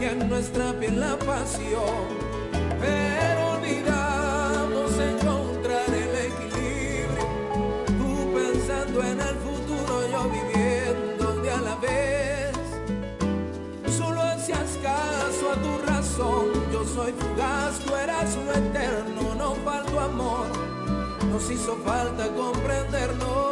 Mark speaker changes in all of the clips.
Speaker 1: y en nuestra piel la pasión. Pero olvidamos encontrar el equilibrio, tú pensando en el futuro, yo viviendo de a la vez. Solo hacías caso a tu razón, yo soy fugaz, tú eras lo eterno, no falto amor, nos hizo falta comprendernos.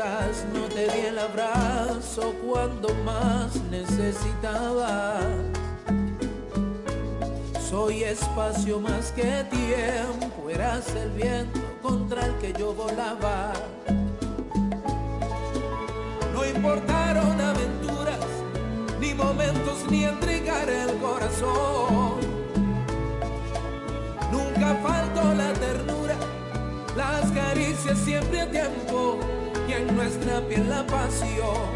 Speaker 1: No te di el abrazo cuando más necesitaba. Soy espacio más que tiempo, eras el viento contra el que yo volaba. No importaron aventuras, ni momentos, ni entregar el corazón. Nunca faltó la ternura, las caricias siempre a tiempo en nuestra piel la pasión.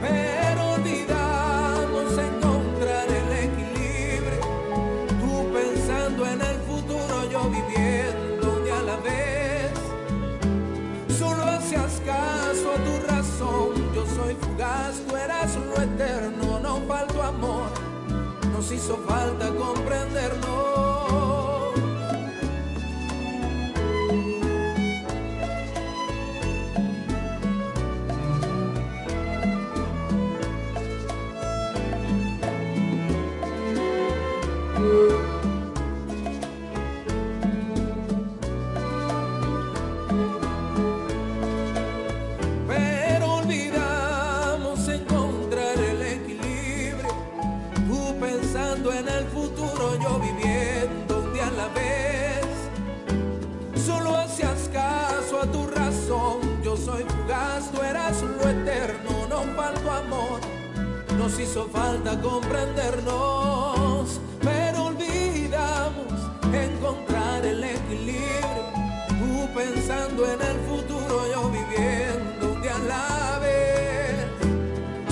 Speaker 1: Pero olvidamos encontrar el equilibrio, tú pensando en el futuro, yo viviendo de a la vez. Solo hacías caso a tu razón, yo soy fugaz, tú eras lo eterno, no falto amor, nos hizo falta comprendernos. Nos hizo falta comprendernos, pero olvidamos encontrar el equilibrio. Tú pensando en el futuro, yo viviendo un día a la vez.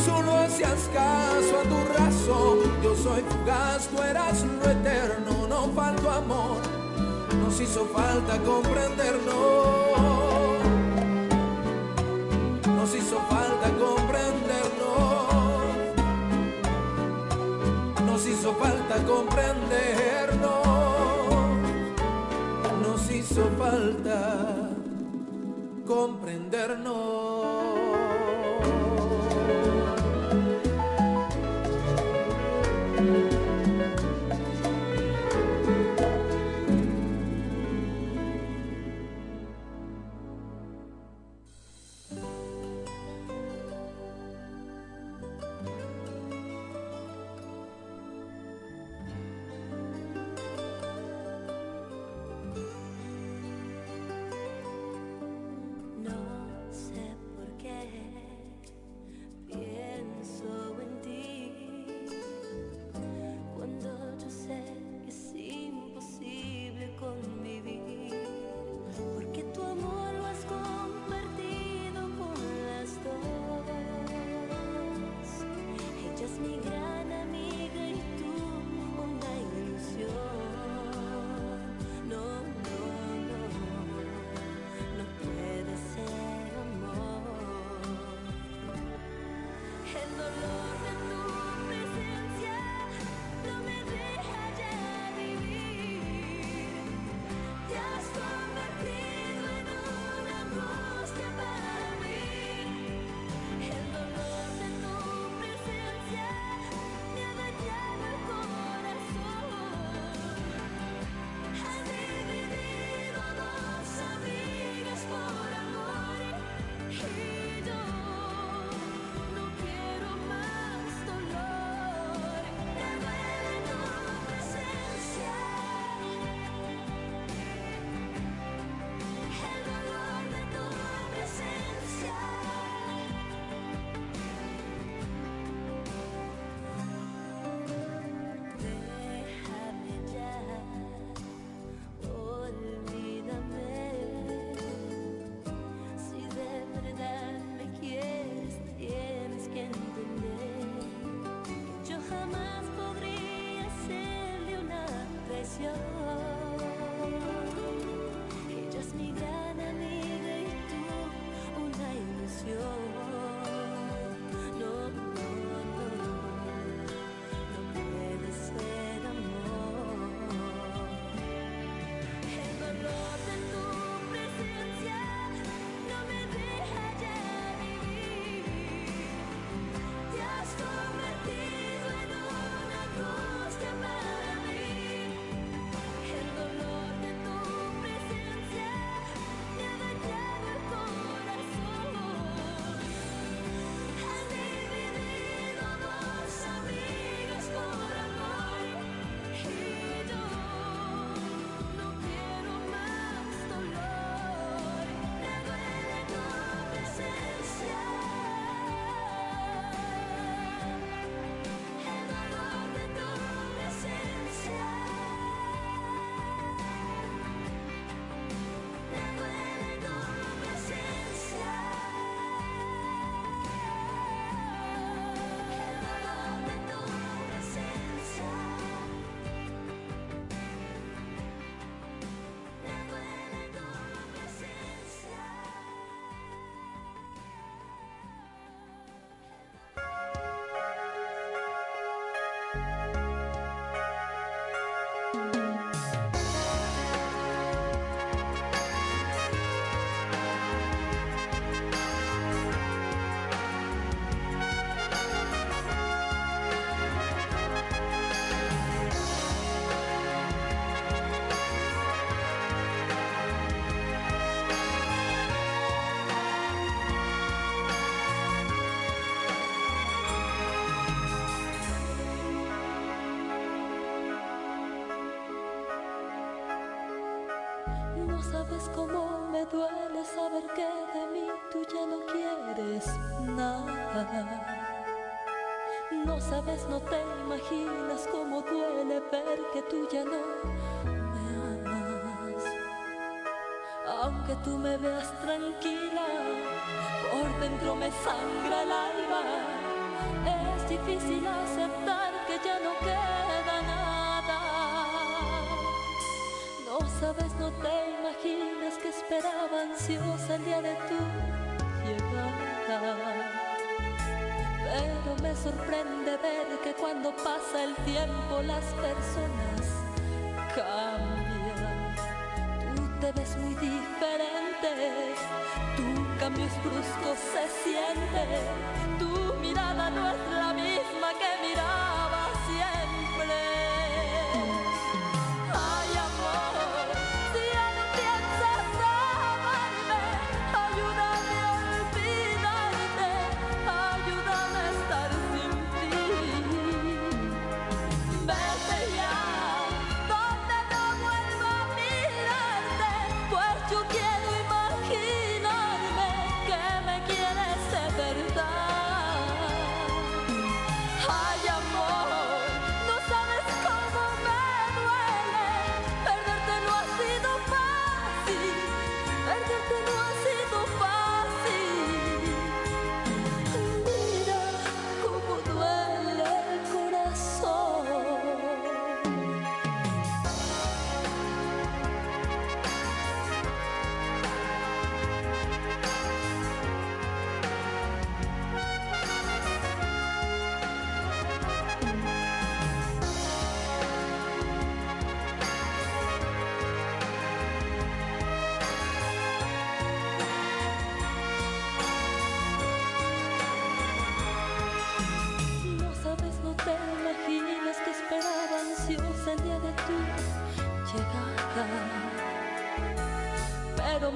Speaker 1: Solo hacías caso a tu razón. Yo soy fugaz, tú eras lo eterno, no falto amor. Nos hizo falta comprendernos. Nos hizo falta falta comprendernos. Nos hizo falta comprendernos.
Speaker 2: Duele saber que de mí tú ya no quieres nada. No sabes, no te imaginas cómo duele ver que tú ya no me amas. Aunque tú me veas tranquila, por dentro me sangra el alma. Es difícil aceptar que ya no queda nada. No sabes, no te esperaba ansiosa el día de tu llegada. Pero me sorprende ver que cuando pasa el tiempo las personas cambian. Tú te ves muy diferente, tu cambio es brusco, se siente. Tu mirada no es la misma que miraba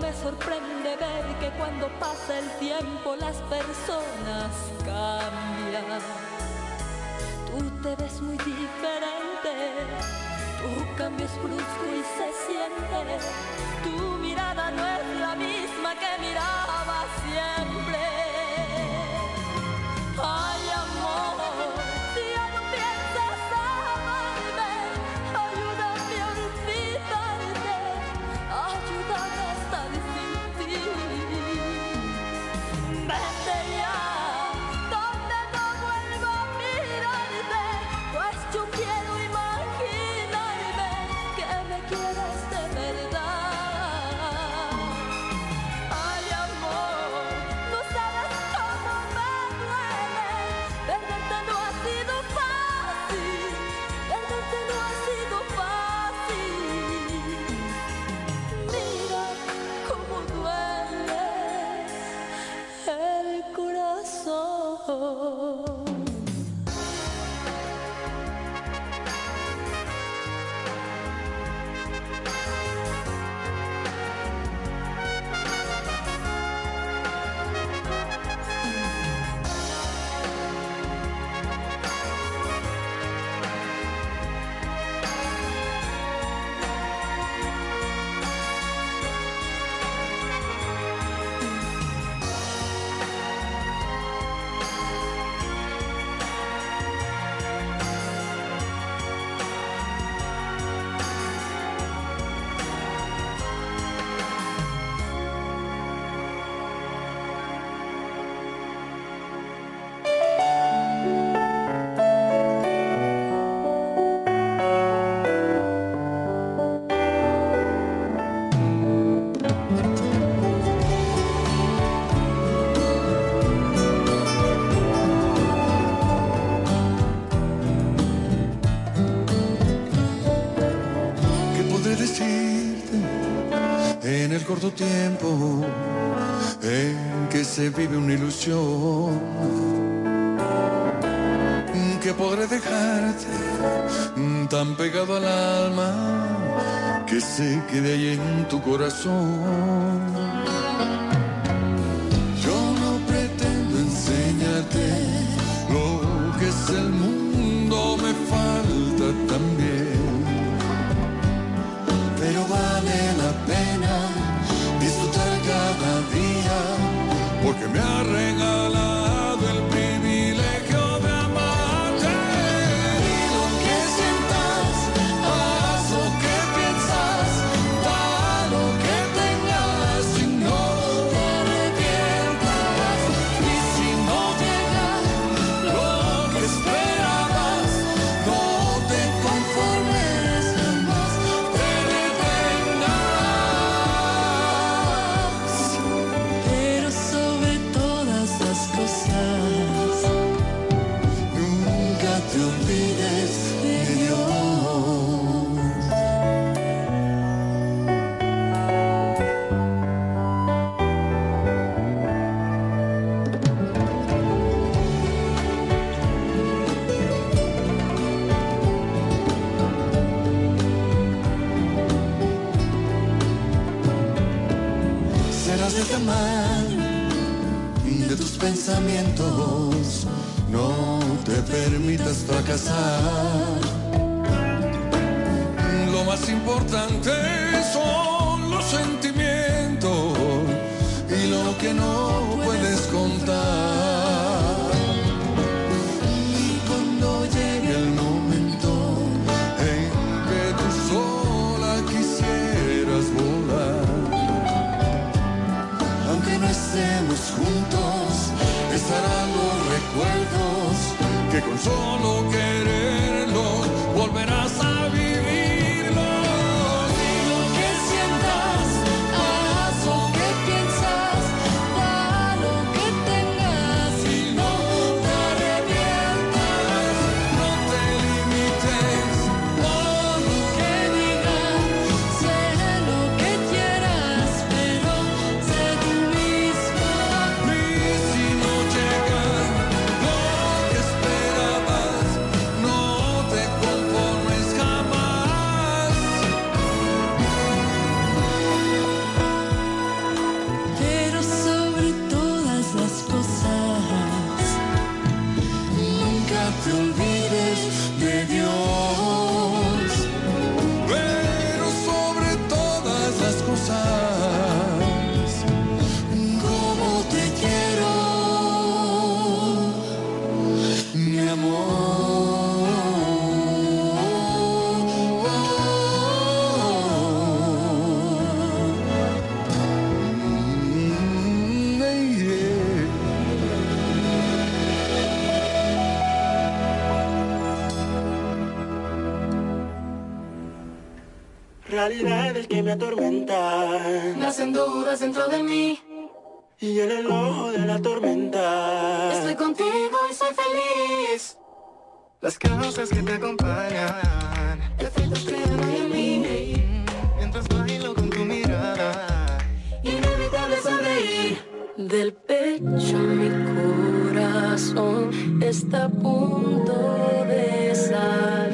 Speaker 2: me sorprende ver que cuando pasa el tiempo las personas cambian. Tú te ves muy diferente, tu cambio es brusco y se siente. Tu mirada no es la misma que miraba
Speaker 3: se vive una ilusión. Que podré dejarte tan pegado al alma que se quede ahí en tu corazón. que me arrepiento. Fracasar. Lo más importante son los sentimientos y lo que no solo quererlos
Speaker 4: que me atormentan.
Speaker 5: Nacen dudas dentro de mí.
Speaker 4: Y en el ojo de la tormenta.
Speaker 5: Estoy contigo y soy feliz.
Speaker 4: Las causas que te acompañan.
Speaker 5: Defectos que hay en mí.
Speaker 4: Mientras bailo con tu mirada.
Speaker 5: Inevitable sonreír. Del pecho mi corazón está a punto de salir.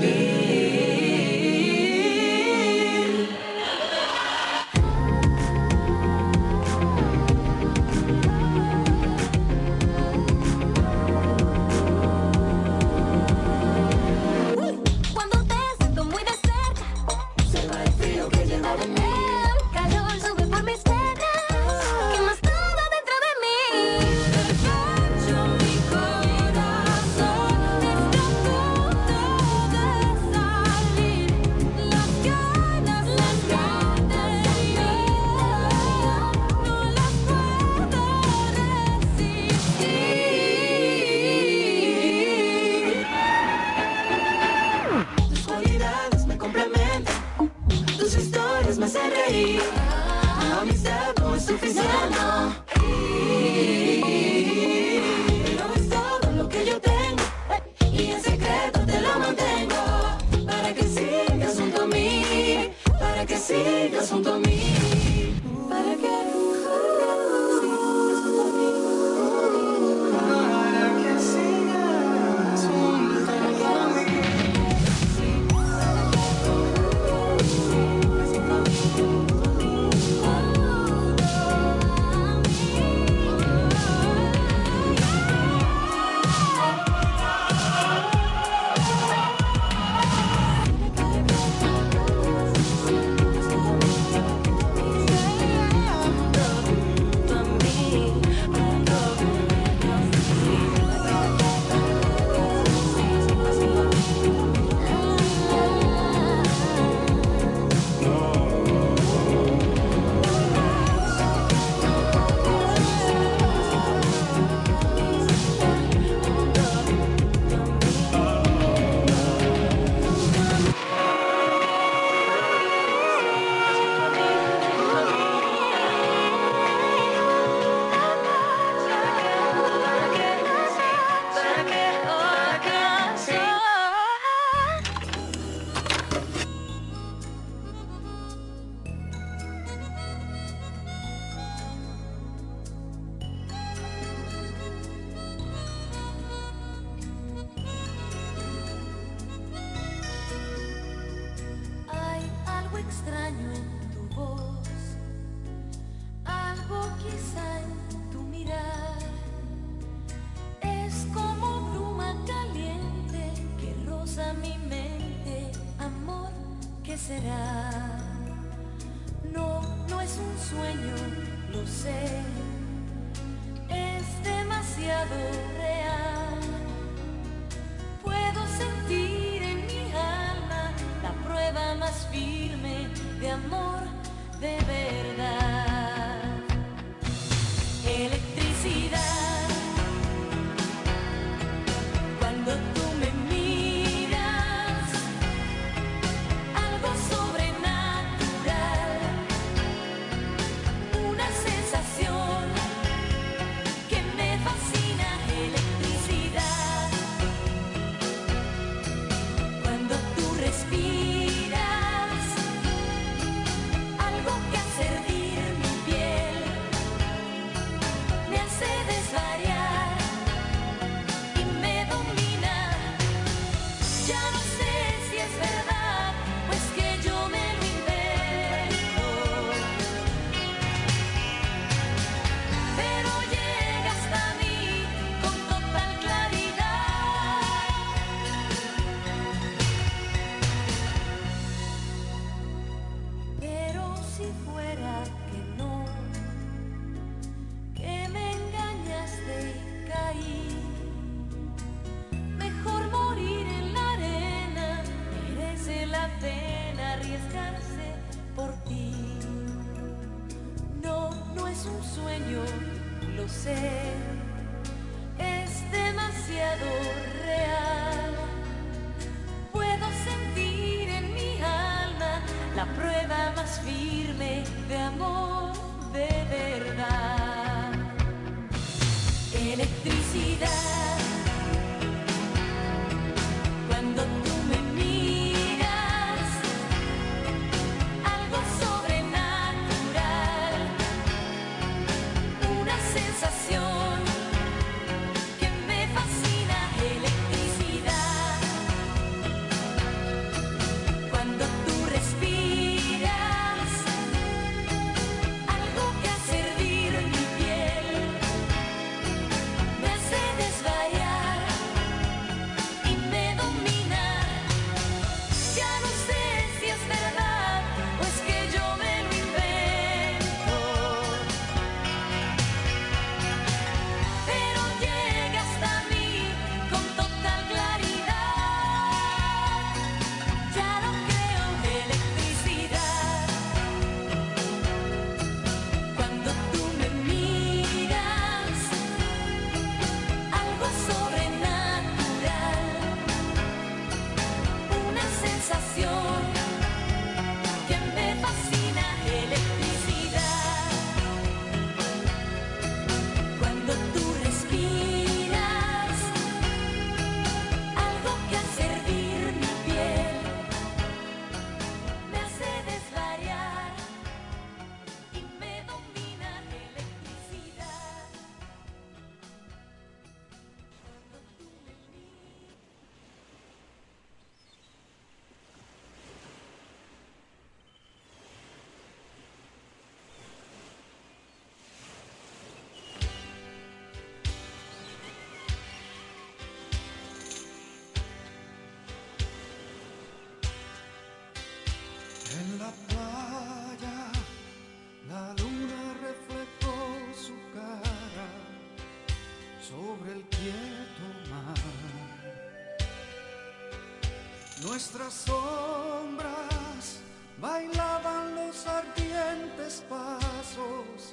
Speaker 6: Nuestras sombras bailaban los ardientes pasos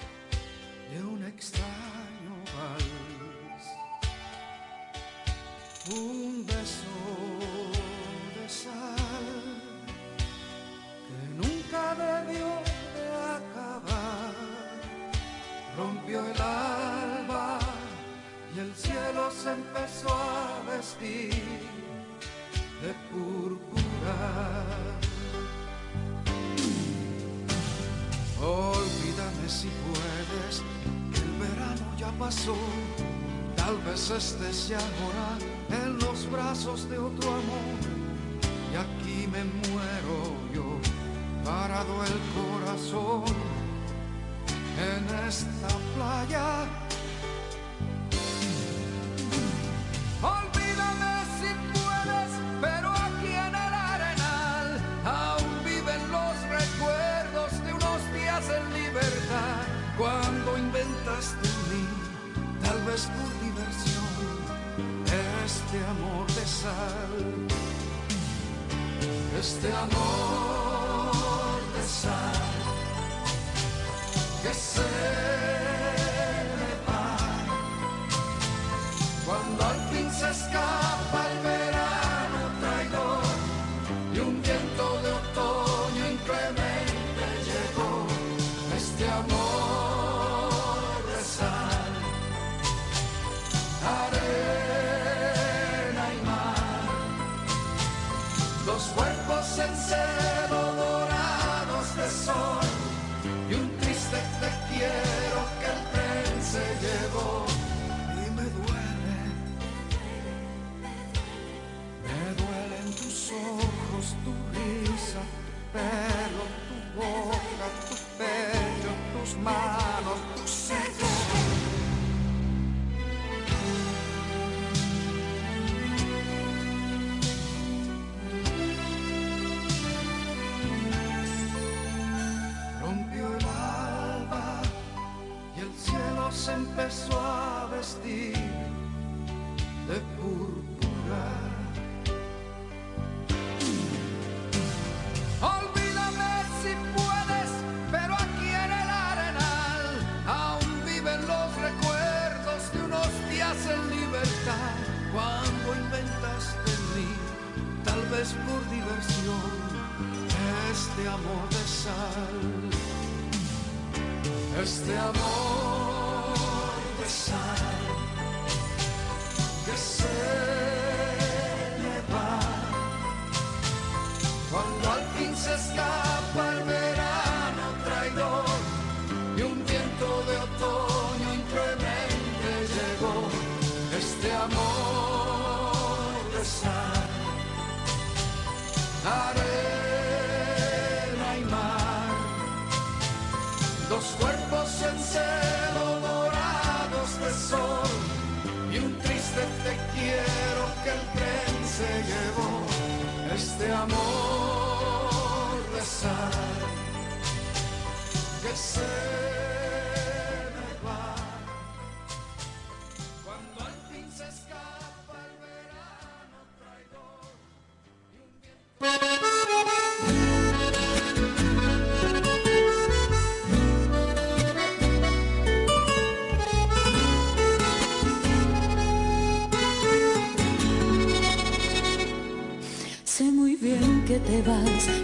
Speaker 6: de un extraño vals. Ya ahora en los brazos de otro amor. Y aquí me muero yo, parado el corazón este amor.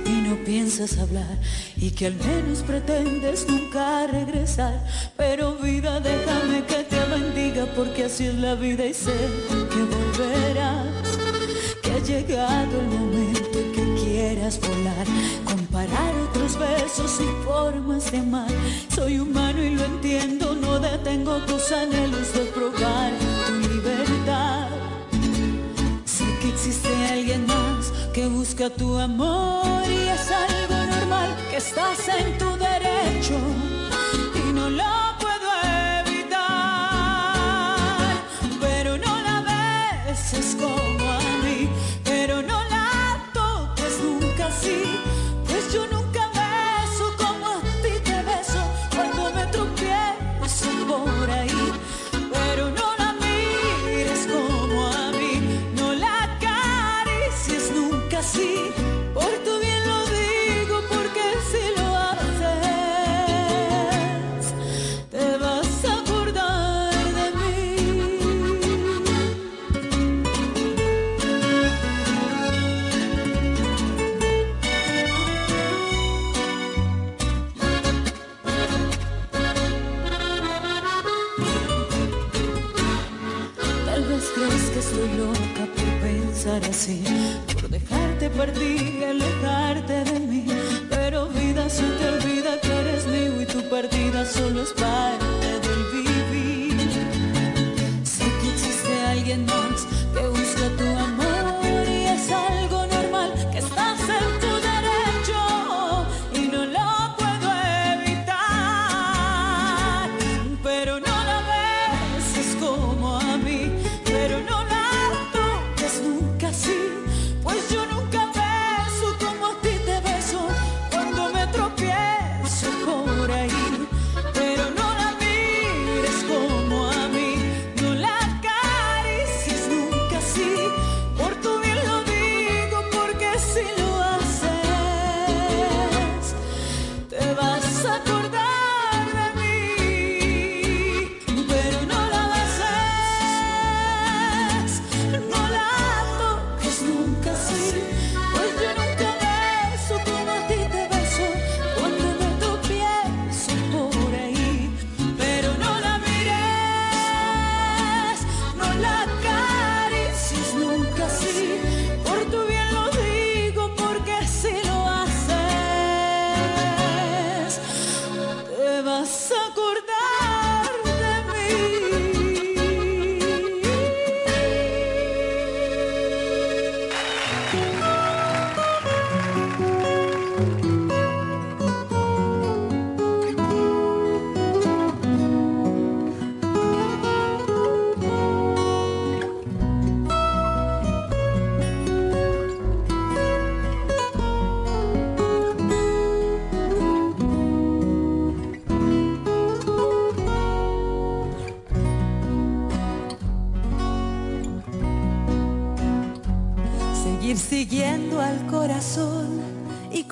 Speaker 6: y
Speaker 7: no piensas hablar y que al menos pretendes nunca regresar. Pero vida, déjame que te bendiga porque así es la vida y sé que volverás, que ha llegado el momento en que quieras volar, comparar otros besos y formas de amar. Soy humano y lo entiendo, no detengo tus anhelos de probar busca tu amor y es algo normal que estás en tu derecho.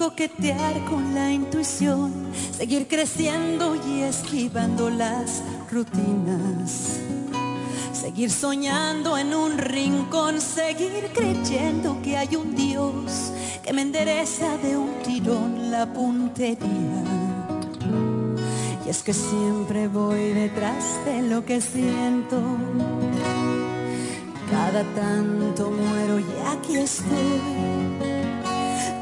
Speaker 7: Coquetear con la intuición, seguir creciendo y esquivando las rutinas. Seguir soñando en un rincón, seguir creyendo que hay un Dios que me endereza de un tirón la puntería. Y es que siempre voy detrás de lo que siento. Cada tanto muero y aquí estoy.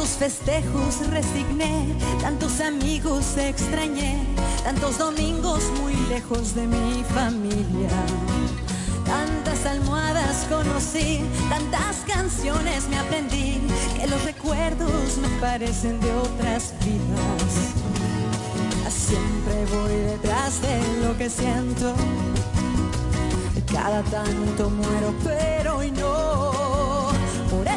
Speaker 7: Tantos festejos resigné, tantos amigos extrañé, tantos domingos muy lejos de mi familia. Tantas almohadas conocí, tantas canciones me aprendí, que los recuerdos me parecen de otras vidas. Siempre voy detrás de lo que siento, cada tanto muero, pero hoy no.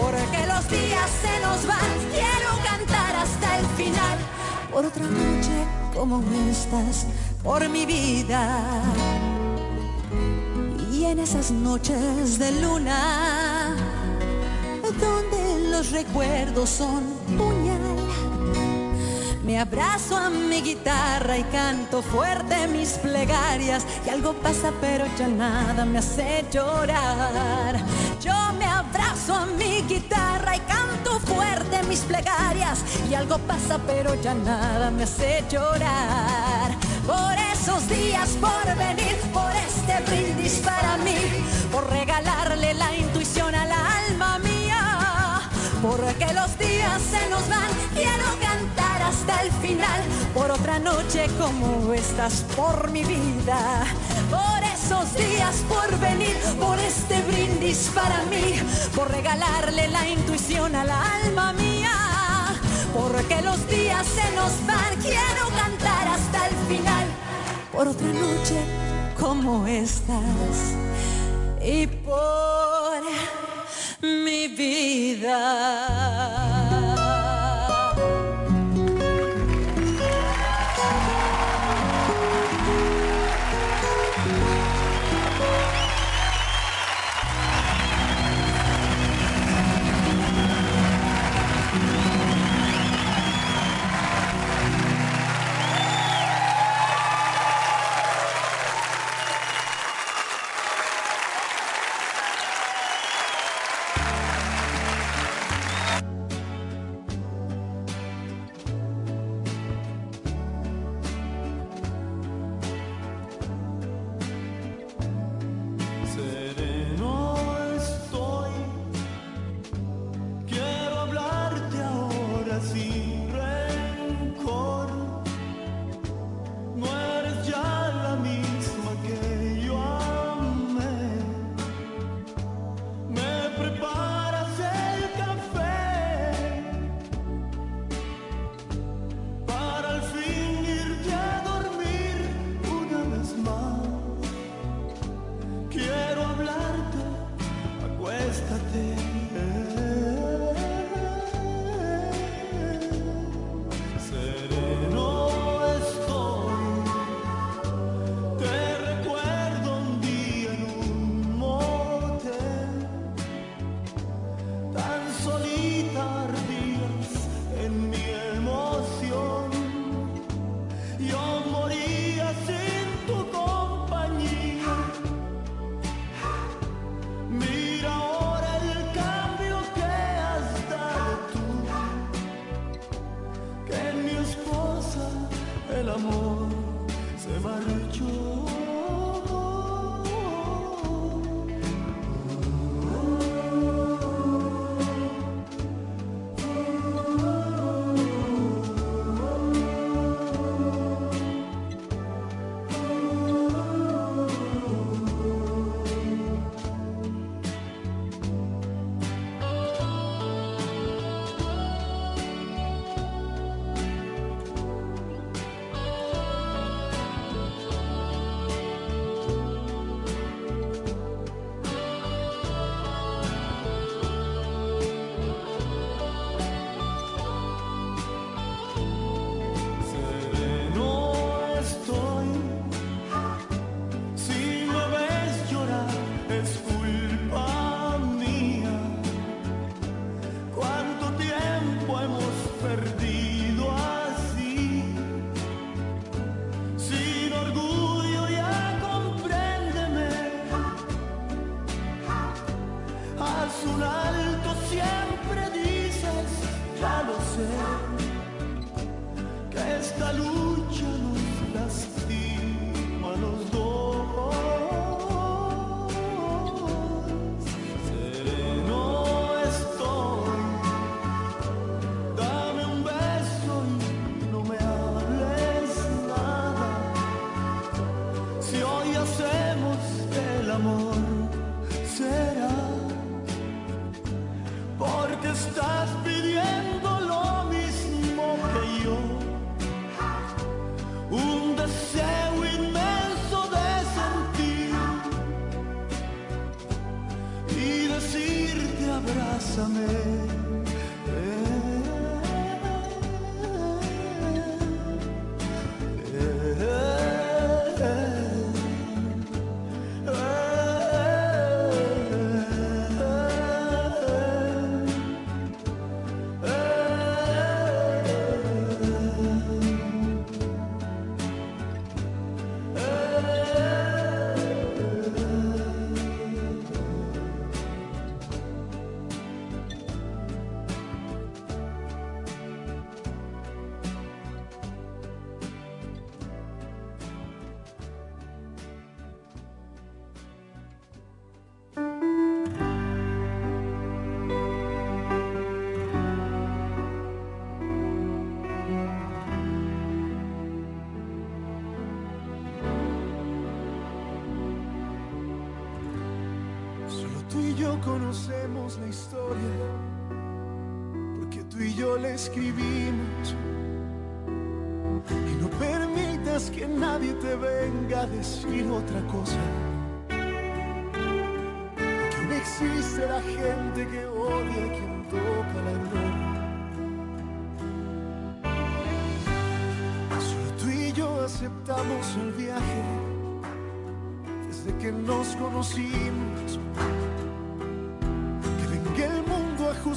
Speaker 7: Porque los días se nos van, quiero cantar hasta el final. Por otra noche como estas, por mi vida. Y en esas noches de luna, donde los recuerdos son puñal, me abrazo a mi guitarra y canto fuerte mis plegarias. Y algo pasa, pero ya nada me hace llorar. Yo me abrazo a mi guitarra y canto fuerte mis plegarias. Y algo pasa, pero ya nada me hace llorar. Por esos días, por venir, por este brindis para mí, por regalarle la intuición al alma mía. Porque los días se nos van, quiero cantar hasta el final. Por otra noche como estas, por mi vida. Por esos días, por venir, por este brindis para mí. Por regalarle la intuición al alma mía. Porque los días se nos van, quiero cantar hasta el final. Por otra noche como estas. Y por mi vida.
Speaker 8: La historia, porque tú y yo la escribimos. Y no permitas que nadie te venga a decir otra cosa. Que aún existe la gente que odia a quien toca la gloria. Solo tú y yo aceptamos el viaje desde que nos conocimos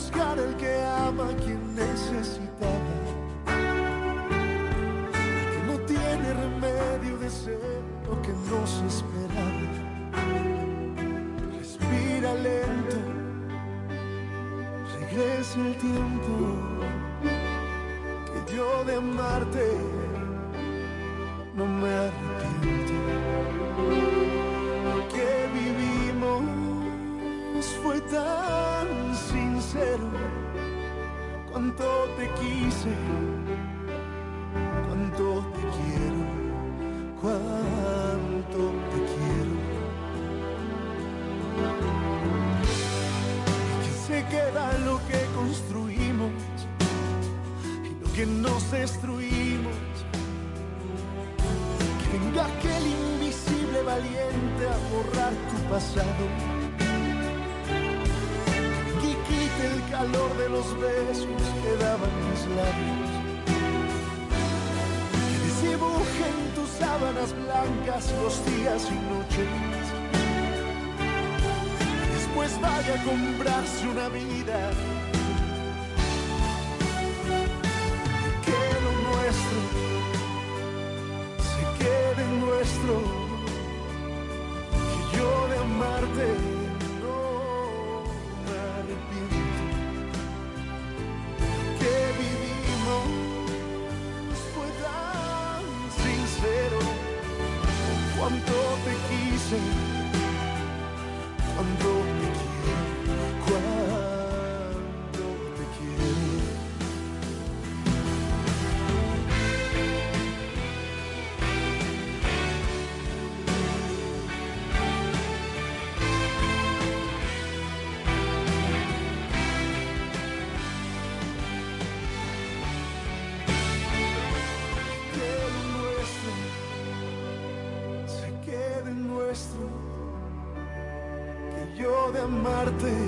Speaker 8: juzgar el que ama a quien necesitaba. El que no tiene remedio de ser lo que nos esperaba. Respira lento, regresa el tiempo que yo de amarte Comprarse una vida. amarte.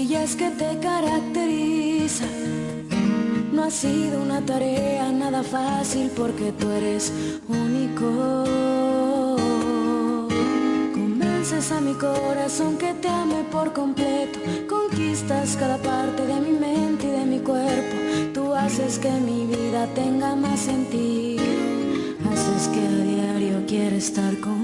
Speaker 9: maravillas que te
Speaker 5: caracterizan. No ha sido una tarea nada fácil porque tú eres único. Convences a mi corazón que te ame por completo. Conquistas cada parte de mi mente y de mi cuerpo. Tú haces que mi vida tenga más sentido. Haces que a diario quiera estar contigo.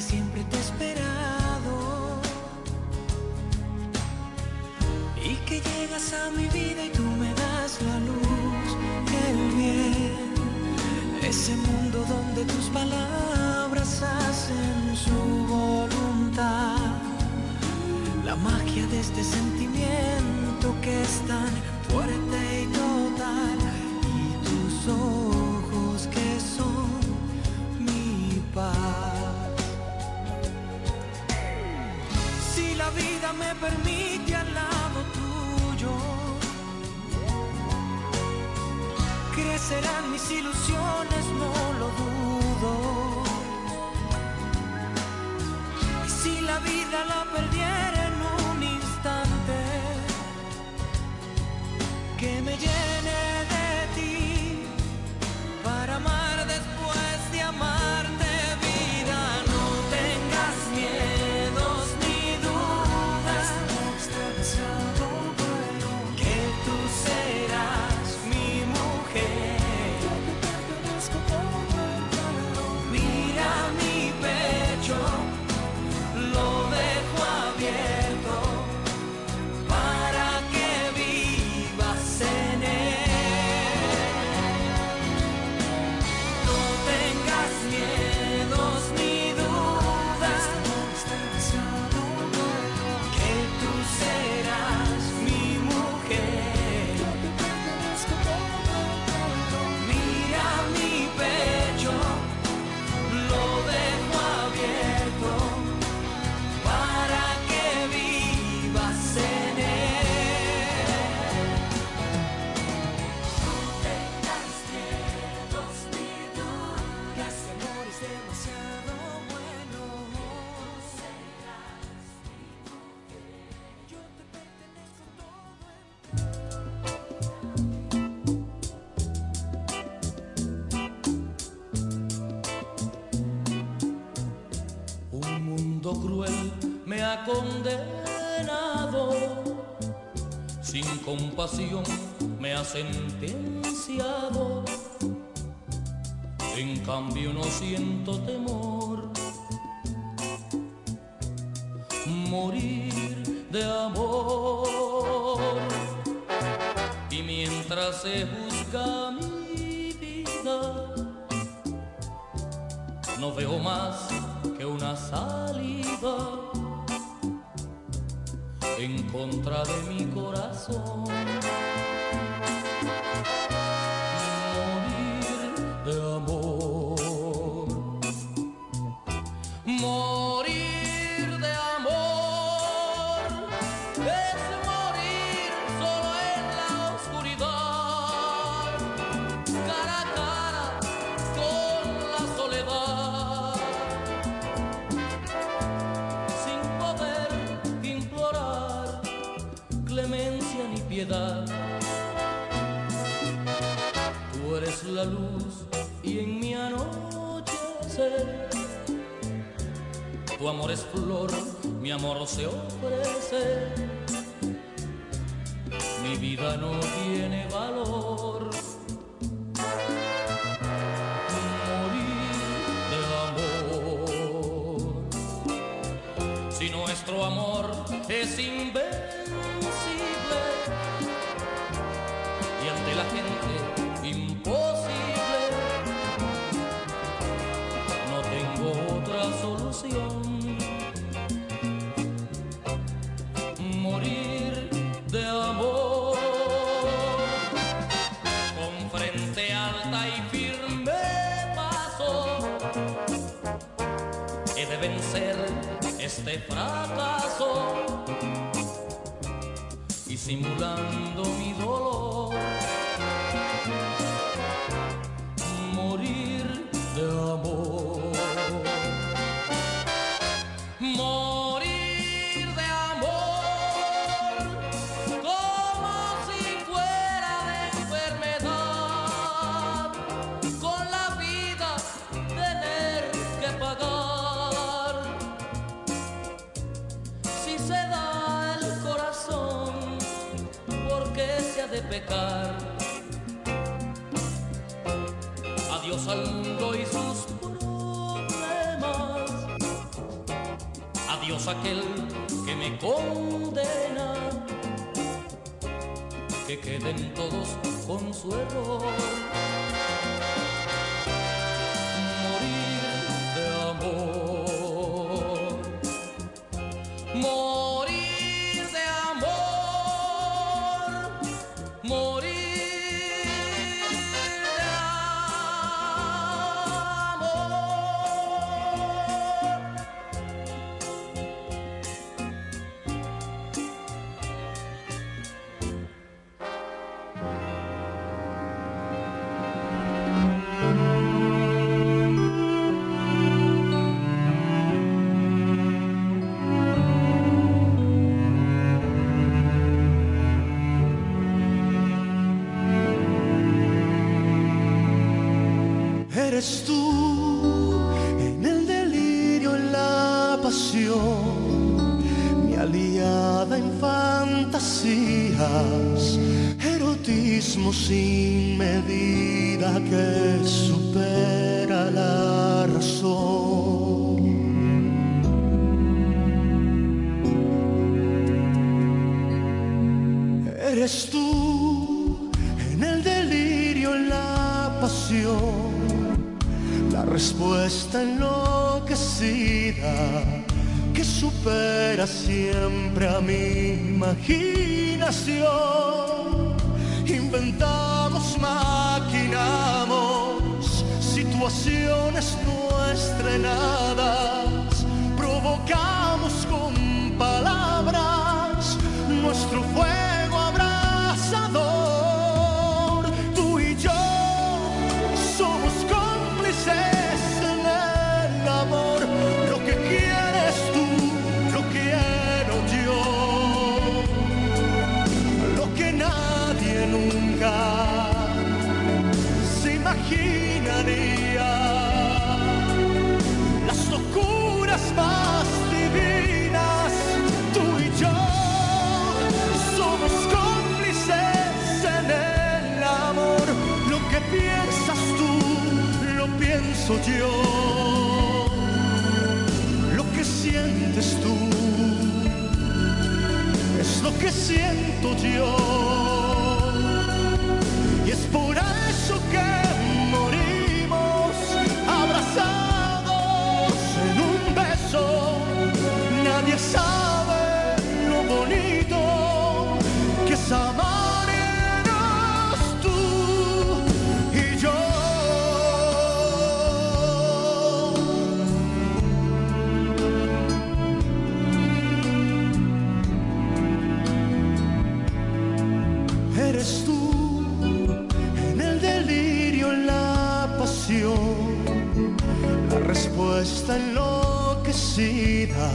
Speaker 1: siempre te
Speaker 10: sentenciado. En cambio no siento temor. Morir de amor. Y mientras se juzga Mi vida no tiene valor. Morir de amor. Si nuestro amor es inverno simulando mi aquel que me condena, que queden todos con su error.
Speaker 9: siempre a mi imaginación. Inventamos, maquinamos situaciones no estrenadas, provocamos con palabras nuestro fuego. que siento yo. alma está enloquecida,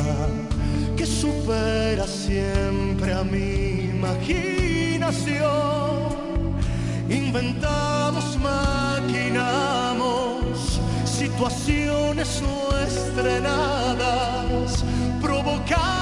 Speaker 9: que supera siempre a mi imaginación. Inventamos, maquinamos situaciones no estrenadas,
Speaker 10: provocadas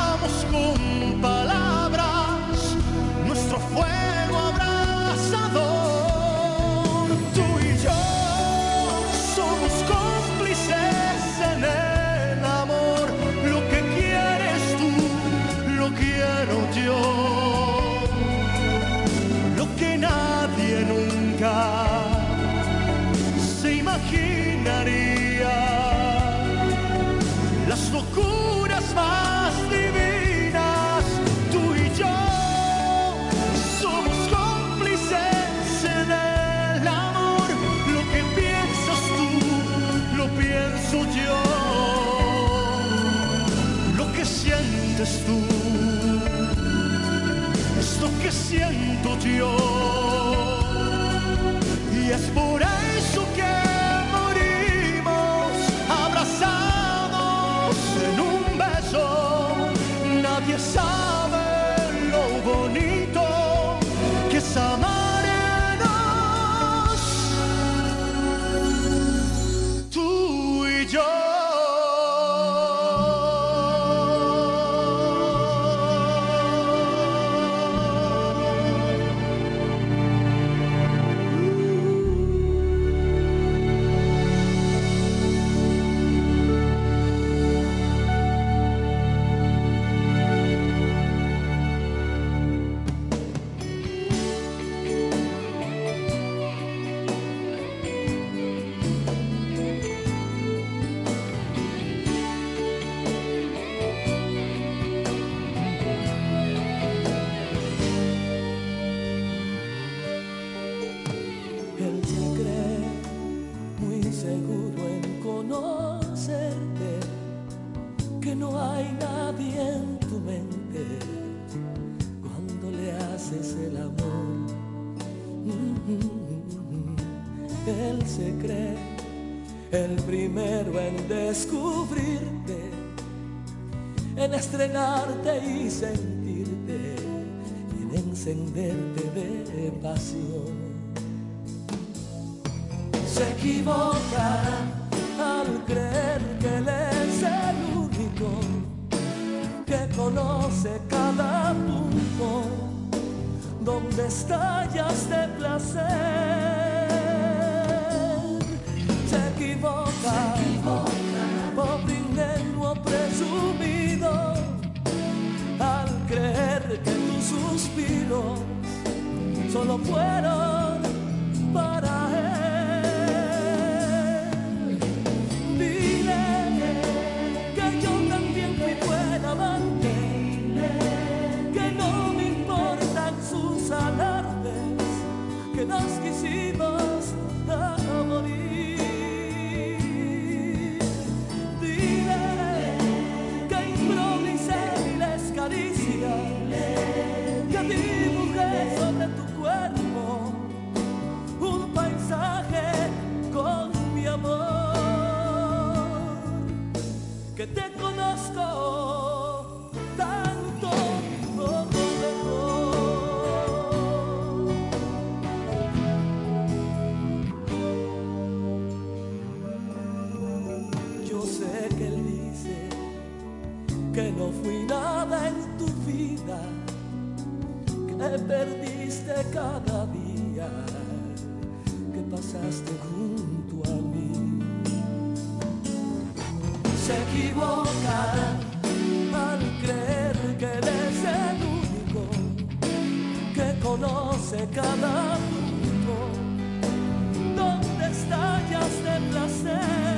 Speaker 10: equivocada al creer que eres el único que conoce cada punto donde estallas de placer.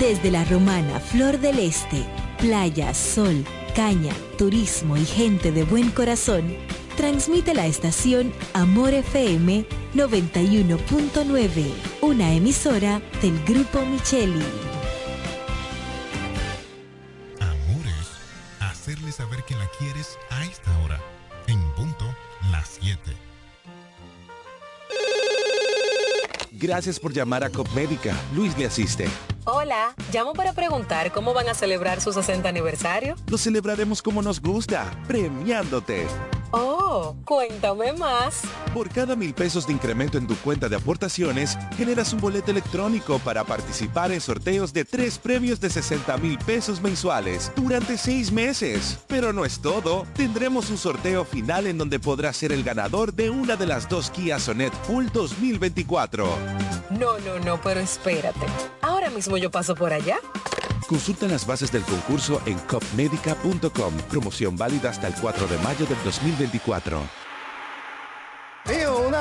Speaker 11: Desde la romana Flor del Este, playa, sol, caña, turismo y gente de buen corazón, transmite la estación Amor FM 91.9, una emisora del Grupo Micheli.
Speaker 12: Amor es hacerle saber que la quieres a esta hora, en punto las 7.
Speaker 13: Gracias por llamar a Copmédica. Luis le asiste.
Speaker 14: Hola, llamo para preguntar cómo van a celebrar su 60 aniversario.
Speaker 13: Lo celebraremos como nos gusta, premiándote.
Speaker 14: Oh, cuéntame más.
Speaker 13: Por cada mil pesos de incremento en tu cuenta de aportaciones, generas un boleto electrónico para participar en sorteos de tres premios de 60 mil pesos mensuales durante seis meses. Pero no es todo. Tendremos un sorteo final en donde podrás ser el ganador de una de las dos Kia Sonet Full 2024.
Speaker 14: No, no, no, pero espérate. Mismo yo paso por allá.
Speaker 13: Consulta las bases del concurso en copmedica.com. Promoción válida hasta el 4 de mayo del 2024.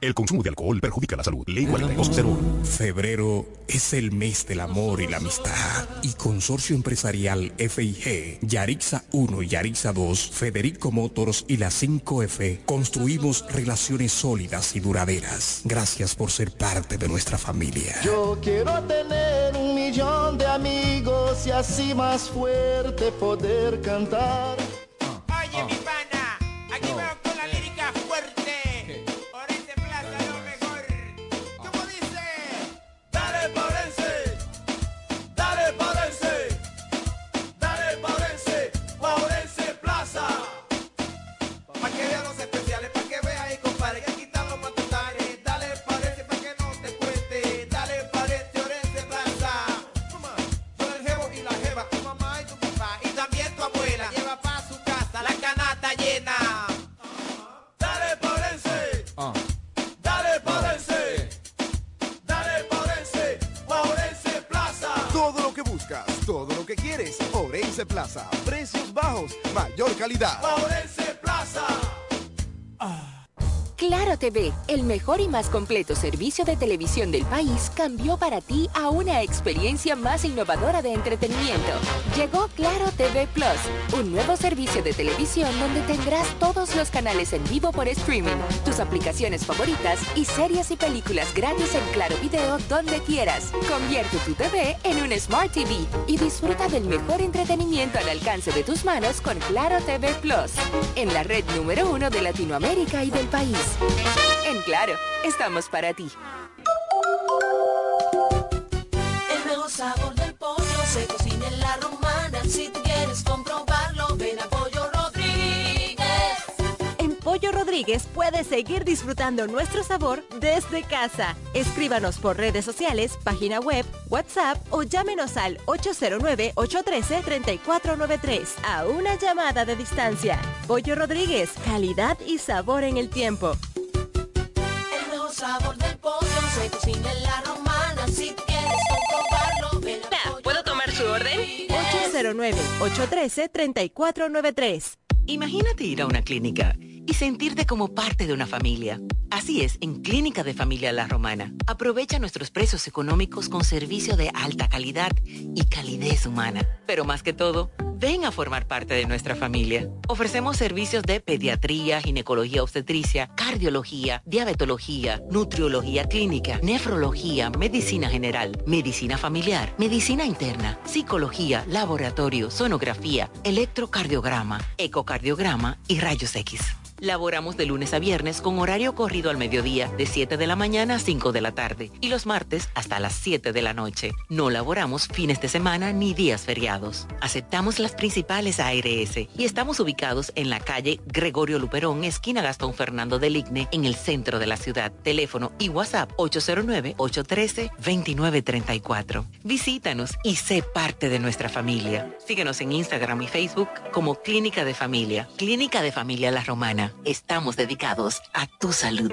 Speaker 15: El consumo de alcohol perjudica la salud. Ley 4201. Febrero es el mes del amor y la amistad. Y Consorcio Empresarial FIG, Yarixa 1 y Yarixa 2, Federico Motors y la 5F construimos relaciones sólidas y duraderas. Gracias por ser parte de nuestra familia.
Speaker 16: Yo quiero tener un millón de amigos y así más fuerte poder cantar.
Speaker 17: Plaza.
Speaker 18: Precios bajos, mayor calidad.
Speaker 19: TV, el mejor y más completo servicio de televisión del país, cambió para ti a una experiencia más innovadora de entretenimiento. Llegó Claro TV Plus, un nuevo servicio de televisión donde tendrás todos los canales en vivo por streaming, tus aplicaciones favoritas y series y películas gratis en Claro Video donde quieras. Convierte tu TV en un Smart TV y disfruta del mejor entretenimiento al alcance de tus manos con Claro TV Plus, en la red número uno de Latinoamérica y del país. En Claro, estamos para ti.
Speaker 20: El mejor sabor del pollo se cocina en la romana. Si tú quieres comprobarlo, ven a Pollo Rodríguez.
Speaker 21: En Pollo Rodríguez puedes seguir disfrutando nuestro sabor desde casa. Escríbanos por redes sociales, página web, WhatsApp o llámenos al 809-813-3493 a una llamada de distancia. Pollo Rodríguez, calidad y sabor en el tiempo.
Speaker 20: Sabor del pollo se cocina en la romana. Si quieres comprobarlo, ven a Pollo
Speaker 21: ¿Puedo tomar su orden? 809-813-3493.
Speaker 22: Imagínate ir a una clínica y sentirte como parte de una familia. Así es, en Clínica de Familia La Romana. Aprovecha nuestros precios económicos con servicio de alta calidad y calidez humana. Pero más que todo, ven a formar parte de nuestra familia. Ofrecemos servicios de pediatría, ginecología obstetricia, cardiología, diabetología, nutriología clínica, nefrología, medicina general, medicina familiar, medicina interna, psicología, laboratorio, sonografía, electrocardiograma, ecocardiograma y rayos X. Laboramos de lunes a viernes con horario corrido al mediodía de 7 de la mañana a 5 de la tarde y los martes hasta las 7 de la noche. No laboramos fines de semana ni días feriados. Aceptamos principales ARS y estamos ubicados en la calle Gregorio Luperón, esquina Gastón Fernando del Igne, en el centro de la ciudad. Teléfono y WhatsApp 809-813-2934. Visítanos y sé parte de nuestra familia. Síguenos en Instagram y Facebook como Clínica de Familia. Clínica de Familia La Romana. Estamos dedicados a tu salud.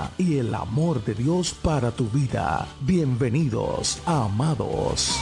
Speaker 23: y el amor de Dios para tu vida. Bienvenidos Amados.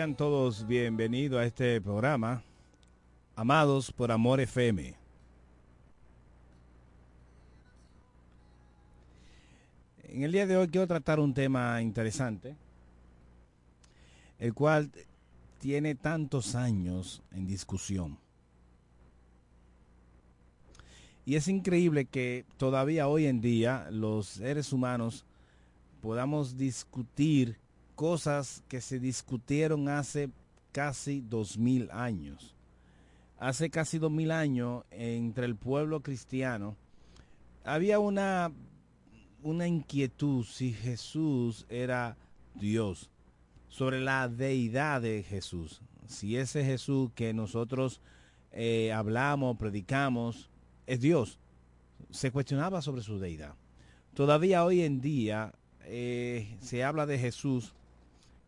Speaker 24: Sean todos bienvenidos a este programa, Amados por Amor FM. En el día de hoy quiero tratar un tema interesante, el cual tiene tantos años en discusión. Y es increíble que todavía hoy en día los seres humanos podamos discutir cosas que se discutieron hace casi dos mil años. Hace casi dos mil años, entre el pueblo cristiano, había una, una inquietud si Jesús era Dios, sobre la deidad de Jesús. Si ese Jesús que nosotros eh, hablamos, predicamos, es Dios. Se cuestionaba sobre su deidad. Todavía hoy en día eh, se habla de Jesús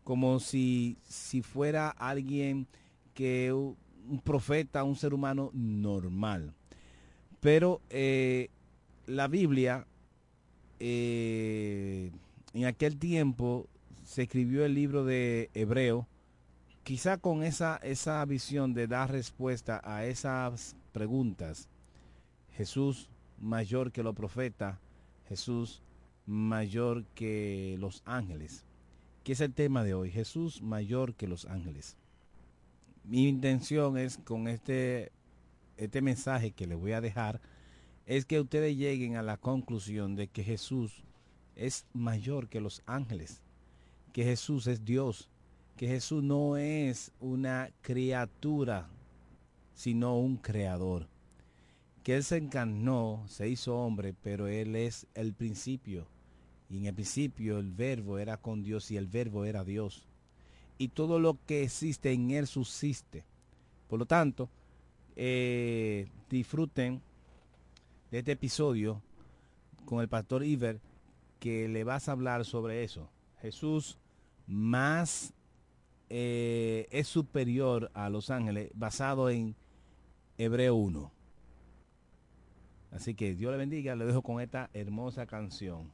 Speaker 24: como si, si fuera alguien que un profeta, un ser humano normal. Pero eh, la Biblia, eh, en aquel tiempo se escribió el libro de Hebreo, quizá con esa, esa visión de dar respuesta a esas preguntas. Jesús mayor que los profetas, Jesús mayor que los ángeles que es el tema de hoy, Jesús mayor que los ángeles. Mi intención es con este, este mensaje que les voy a dejar, es que ustedes lleguen a la conclusión de que Jesús es mayor que los ángeles, que Jesús es Dios, que Jesús no es una criatura, sino un creador, que Él se encarnó, se hizo hombre, pero Él es el principio, y en el principio el verbo era con Dios y el verbo era Dios. Y todo lo que existe en Él subsiste. Por lo tanto, eh, disfruten de este episodio con el pastor Iver que le vas a hablar sobre eso. Jesús más eh, es superior a los ángeles basado en Hebreo 1. Así que Dios le bendiga, le dejo con esta hermosa canción.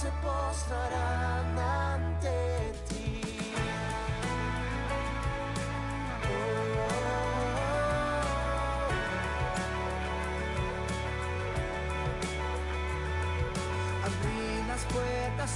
Speaker 16: Se postrarán ante ti. Abrí las puertas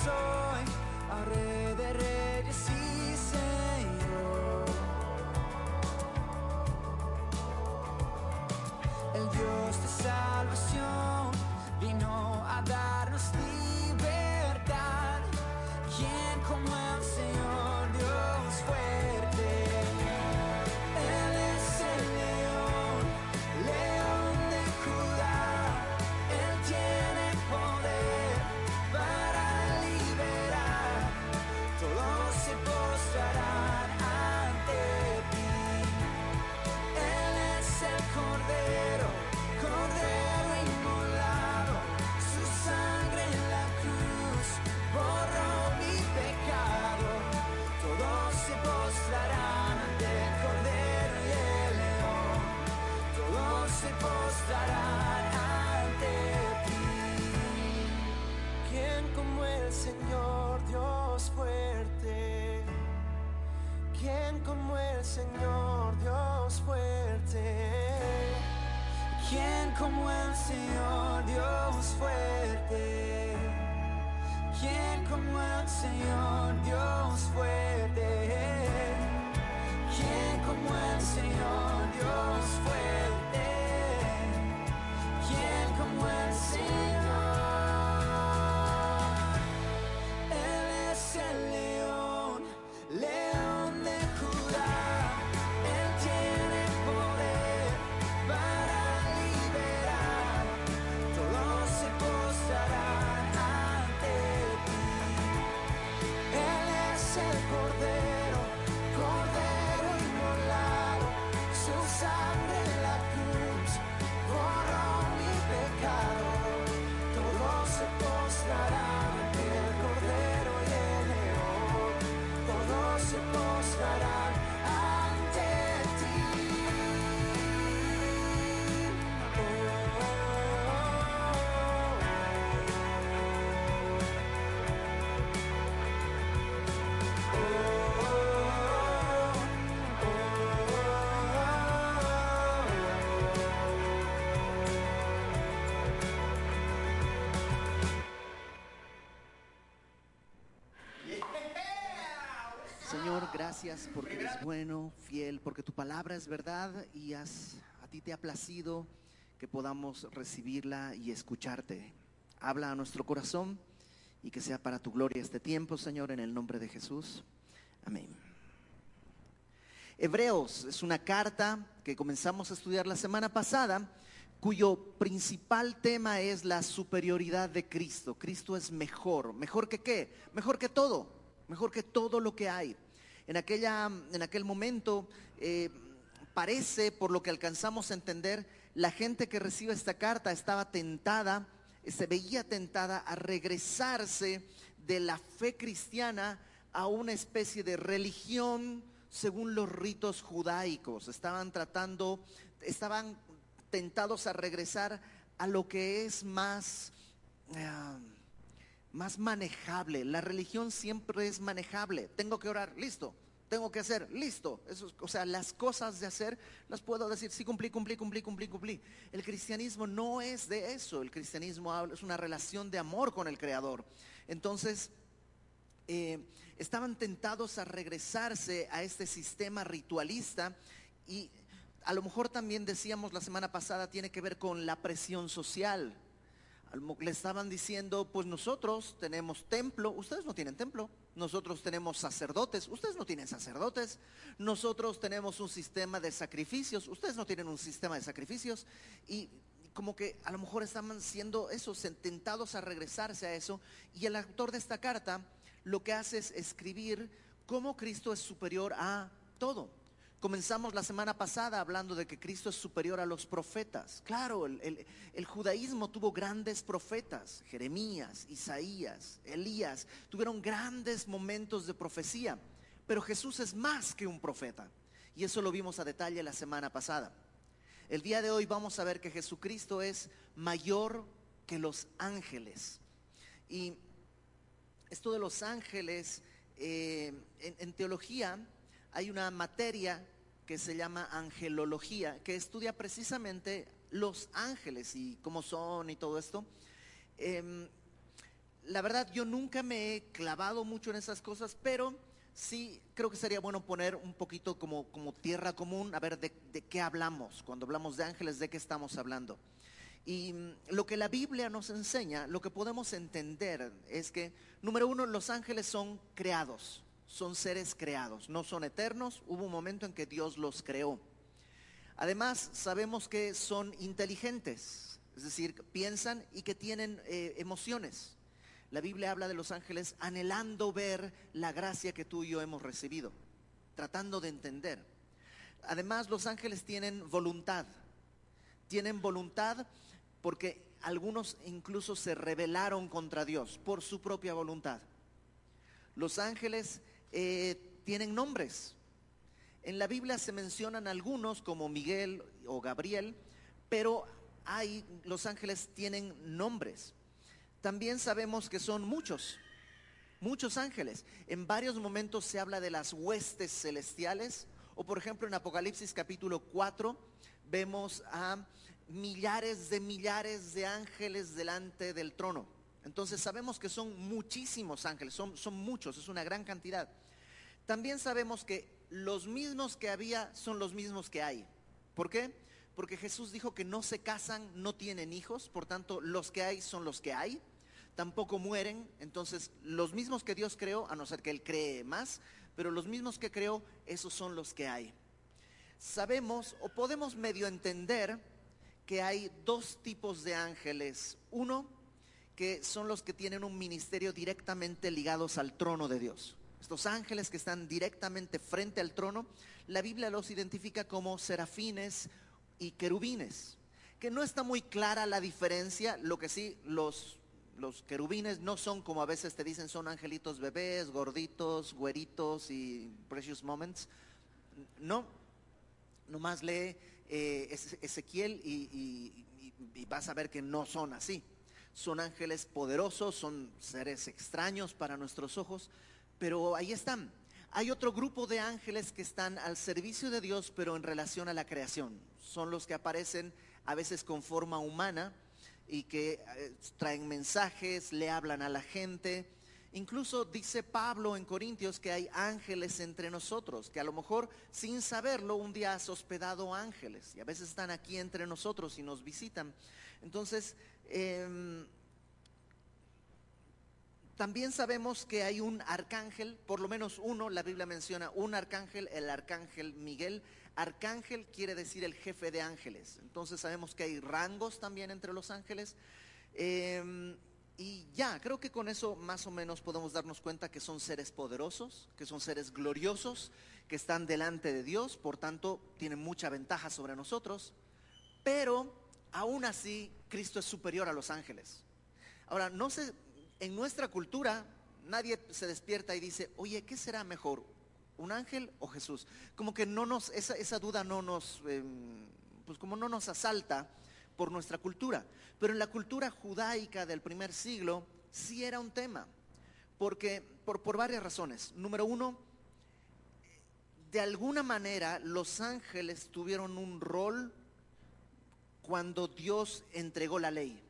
Speaker 16: ¿Quién como el Señor Dios fuerte? ¿Quién como el Señor Dios fuerte? ¿Quién como el Señor Dios fuerte? ¿Quién como el Señor
Speaker 25: gracias porque eres bueno, fiel, porque tu palabra es verdad y a ti te ha placido que podamos recibirla y escucharte. Habla a nuestro corazón y que sea para tu gloria este tiempo, Señor, en el nombre de Jesús. Amén. Hebreos es una carta que comenzamos a estudiar la semana pasada, cuyo principal tema es la superioridad de Cristo. Cristo es mejor. ¿Mejor que qué? Mejor que todo. Mejor que todo lo que hay. En, aquella, en aquel momento eh, parece, por lo que alcanzamos a entender, la gente que recibe esta carta estaba tentada, se veía tentada a regresarse de la fe cristiana a una especie de religión según los ritos judaicos. Estaban tratando, estaban tentados a regresar a lo que es más, ah, más manejable. La religión siempre es manejable. Tengo que orar, listo. Tengo que hacer, listo. Eso, es- o sea, las cosas de hacer las puedo decir, sí, cumplí, cumplí, cumplí, cumplí, cumplí. El cristianismo no es de eso. El cristianismo es una relación de amor con el Creador. Entonces, eh, estaban tentados a regresarse a este sistema ritualista y a lo mejor también decíamos la semana pasada tiene que ver con la presión social. Le estaban diciendo, pues nosotros tenemos templo, ustedes no tienen templo, nosotros tenemos sacerdotes, ustedes no tienen sacerdotes, nosotros tenemos un sistema de sacrificios, ustedes no tienen un sistema de sacrificios y como que a lo mejor estaban siendo esos tentados a regresarse a eso y el autor de esta carta lo que hace es escribir cómo Cristo es superior a todo. Comenzamos la semana pasada hablando de que Cristo es superior a los profetas. Claro, el, el- judaísmo tuvo grandes profetas, Jeremías, Isaías, Elías, tuvieron grandes momentos de profecía, pero Jesús es más que un profeta. Y eso lo vimos a detalle la semana pasada. El día de hoy vamos a ver que Jesucristo es mayor que los ángeles. Y esto de los ángeles, eh, en teología hay una materia que se llama angelología, que estudia precisamente los ángeles y cómo son y todo esto. Em, la verdad, yo nunca me he clavado mucho en esas cosas, pero sí creo que sería bueno poner un poquito como, como tierra común, a ver de, de qué hablamos. Cuando hablamos de ángeles, de qué estamos hablando. Y mm, lo que la Biblia nos enseña, lo que podemos entender es que, número uno, los ángeles son creados, son seres creados, no son eternos. Hubo un momento en que Dios los creó. Además, sabemos que son inteligentes, es decir, piensan y que tienen eh, emociones. La Biblia habla de los ángeles anhelando ver la gracia que tú y yo hemos recibido, tratando de entender. Además, los ángeles tienen voluntad. Tienen voluntad porque algunos incluso se rebelaron contra Dios por su propia voluntad. Los ángeles eh, tienen nombres. En la Biblia se mencionan algunos como Miguel o Gabriel, pero hay, los ángeles tienen nombres. También sabemos que son muchos, muchos ángeles. En varios momentos se habla de las huestes celestiales, o por ejemplo en Apocalipsis capítulo 4 vemos a millares de millares de ángeles delante del trono. Entonces sabemos que son muchísimos ángeles, son, son muchos, es una gran cantidad. También sabemos que los mismos que había son los mismos que hay. ¿Por qué? Porque Jesús dijo que no se casan, no tienen hijos, por tanto los que hay son los que hay, tampoco mueren, entonces los mismos que Dios creó, a no ser que Él cree más, pero los mismos que creó, esos son los que hay. Sabemos o podemos medio entender que hay dos tipos de ángeles. Uno, que son los que tienen un ministerio directamente ligados al trono de Dios estos ángeles que están directamente frente al trono, la Biblia los identifica como serafines y querubines, que no está muy clara la diferencia, lo que sí, los, los querubines no son como a veces te dicen, son angelitos bebés, gorditos, güeritos y precious moments. No, nomás lee eh, Ezequiel y, vas a ver que no son así. Son ángeles poderosos, son seres extraños para nuestros ojos, pero ahí están. Hay otro grupo de ángeles que están al servicio de Dios, pero en relación a la creación. Son los que aparecen a veces con forma humana y que eh, traen mensajes, le hablan a la gente. Incluso dice Pablo en Corintios que hay ángeles entre nosotros, que a lo mejor sin saberlo un día has hospedado ángeles y a veces están aquí entre nosotros y nos visitan. Entonces, eh, también sabemos que hay un arcángel, por lo menos uno, la Biblia menciona un arcángel, el arcángel Miguel. Arcángel quiere decir el jefe de ángeles. Entonces sabemos que hay rangos también entre los ángeles. Eh, y ya, creo que con eso más o menos podemos darnos cuenta que son seres poderosos, que son seres gloriosos, que están delante de Dios, por tanto tienen mucha ventaja sobre nosotros. Pero aún así, Cristo es superior a los ángeles. Ahora, no sé en nuestra cultura nadie se despierta y dice, oye, ¿qué será mejor? ¿Un ángel o Jesús? Como que no nos, esa, esa duda no nos, eh, pues como no nos asalta por nuestra cultura. Pero en la cultura judaica del primer siglo sí era un tema. Porque, por, por varias razones. Número uno, de alguna manera los ángeles tuvieron un rol cuando Dios entregó la ley.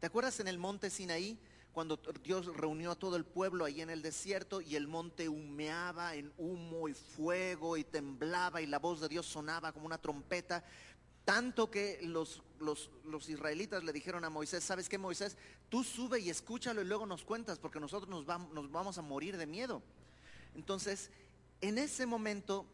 Speaker 25: ¿Te acuerdas en el monte Sinaí? cuando Dios reunió a todo el pueblo ahí en el desierto y el monte humeaba en humo y fuego y temblaba y la voz de Dios sonaba como una trompeta, tanto que los, los, los israelitas le dijeron a Moisés, ¿sabes qué Moisés? Tú sube y escúchalo y luego nos cuentas porque nosotros nos vamos, nos vamos a morir de miedo. Entonces, en ese momento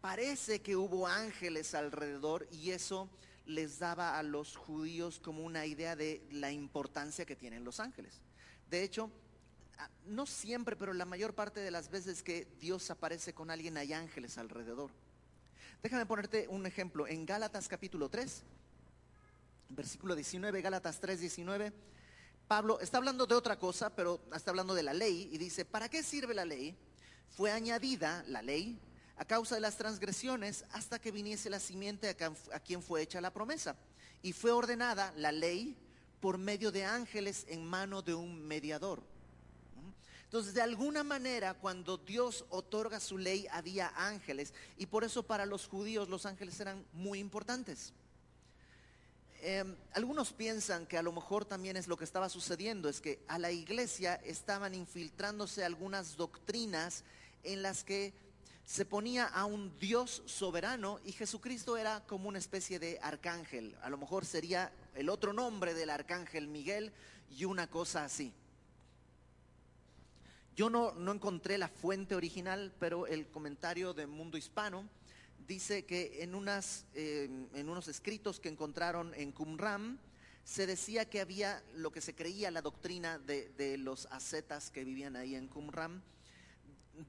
Speaker 25: parece que hubo ángeles alrededor y eso les daba a los judíos como una idea de la importancia que tienen los ángeles. De hecho, no siempre, pero la mayor parte de las veces que Dios aparece con alguien hay ángeles alrededor. Déjame ponerte un ejemplo. En Gálatas capítulo 3, versículo 19, Gálatas 3, 19, Pablo está hablando de otra cosa, pero está hablando de la ley y dice, ¿para qué sirve la ley? Fue añadida la ley a causa de las transgresiones hasta que viniese la simiente a quien fue hecha la promesa. Y fue ordenada la ley por medio de ángeles en mano de un mediador. Entonces, de alguna manera, cuando Dios otorga su ley, había ángeles. Y por eso para los judíos los ángeles eran muy importantes. Eh, algunos piensan que a lo mejor también es lo que estaba sucediendo, es que a la iglesia estaban infiltrándose algunas doctrinas en las que se ponía a un Dios soberano y Jesucristo era como una especie de arcángel. A lo mejor sería el otro nombre del arcángel Miguel y una cosa así. Yo no, no encontré la fuente original, pero el comentario de Mundo Hispano dice que en, unas, eh, en unos escritos que encontraron en Qumran se decía que había lo que se creía la doctrina de, de los ascetas que vivían ahí en Qumran.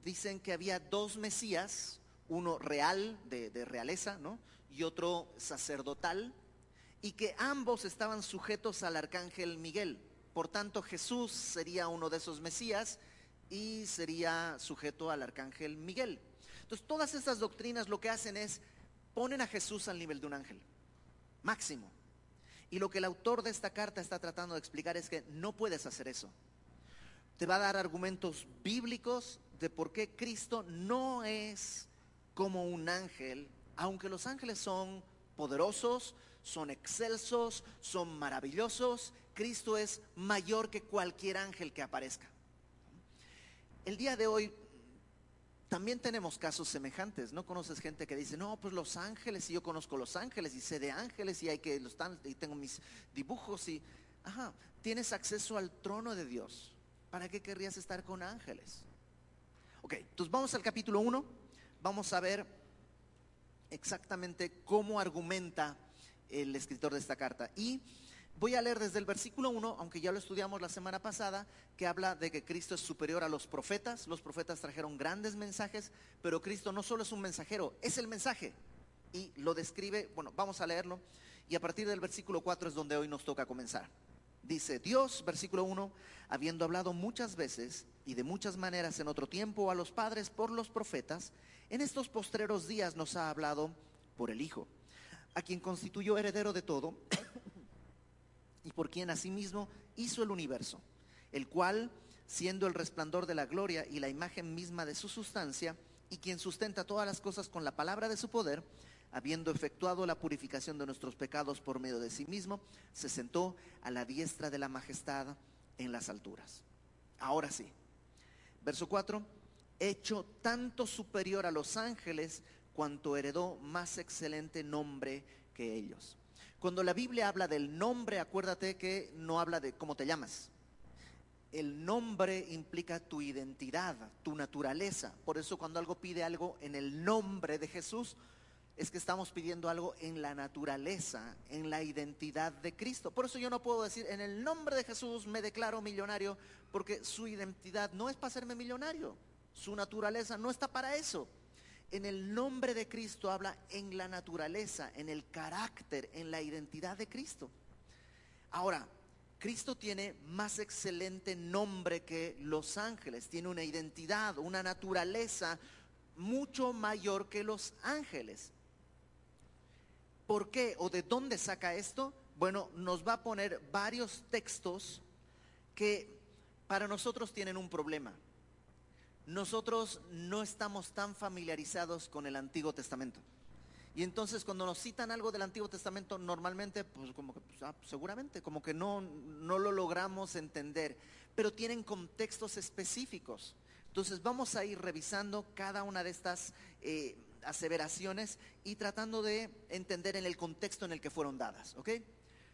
Speaker 25: Dicen que había dos mesías, uno real, de, de realeza, ¿no? y otro sacerdotal, y que ambos estaban sujetos al arcángel Miguel. Por tanto, Jesús sería uno de esos mesías y sería sujeto al arcángel Miguel. Entonces, todas estas doctrinas lo que hacen es ponen a Jesús al nivel de un ángel, máximo. Y lo que el autor de esta carta está tratando de explicar es que no puedes hacer eso. Te va a dar argumentos bíblicos de por qué Cristo no es como un ángel, aunque los ángeles son poderosos, son excelsos, son maravillosos, Cristo es mayor que cualquier ángel que aparezca. El día de hoy también tenemos casos semejantes. ¿No conoces gente que dice, no, pues los ángeles, y yo conozco los ángeles, y sé de ángeles, y hay que los tan- y tengo mis dibujos, y ajá, tienes acceso al trono de Dios. ¿Para qué querrías estar con ángeles? Ok, entonces vamos al capítulo 1, vamos a ver exactamente cómo argumenta el escritor de esta carta. Y voy a leer desde el versículo 1, aunque ya lo estudiamos la semana pasada, que habla de que Cristo es superior a los profetas. Los profetas trajeron grandes mensajes, pero Cristo no solo es un mensajero, es el mensaje. Y lo describe, bueno, vamos a leerlo. Y a partir del versículo 4 es donde hoy nos toca comenzar. Dice, Dios, versículo 1, habiendo hablado muchas veces y de muchas maneras en otro tiempo a los padres por los profetas, en estos postreros días nos ha hablado por el Hijo, a quien constituyó heredero de todo y por quien asimismo hizo el universo, el cual, siendo el resplandor de la gloria y la imagen misma de su sustancia, y quien sustenta todas las cosas con la palabra de su poder, habiendo efectuado la purificación de nuestros pecados por medio de sí mismo, se sentó a la diestra de la majestad en las alturas. Ahora sí, verso 4, hecho tanto superior a los ángeles cuanto heredó más excelente nombre que ellos. Cuando la Biblia habla del nombre, acuérdate que no habla de cómo te llamas. El nombre implica tu identidad, tu naturaleza. Por eso cuando algo pide algo en el nombre de Jesús, es que estamos pidiendo algo en la naturaleza, en la identidad de Cristo. Por eso yo no puedo decir, en el nombre de Jesús me declaro millonario, porque su identidad no es para hacerme millonario. Su naturaleza no está para eso. En el nombre de Cristo habla en la naturaleza, en el carácter, en la identidad de Cristo. Ahora, Cristo tiene más excelente nombre que los ángeles, tiene una identidad, una naturaleza mucho mayor que los ángeles. ¿Por qué o de dónde saca esto? Bueno, nos va a poner varios textos que para nosotros tienen un problema. Nosotros no estamos tan familiarizados con el Antiguo Testamento. Y entonces cuando nos citan algo del Antiguo Testamento, normalmente, pues como que, pues, ah, seguramente, como que no, no lo logramos entender, pero tienen contextos específicos. Entonces vamos a ir revisando cada una de estas eh, aseveraciones y tratando de entender en el contexto en el que fueron dadas, ¿ok?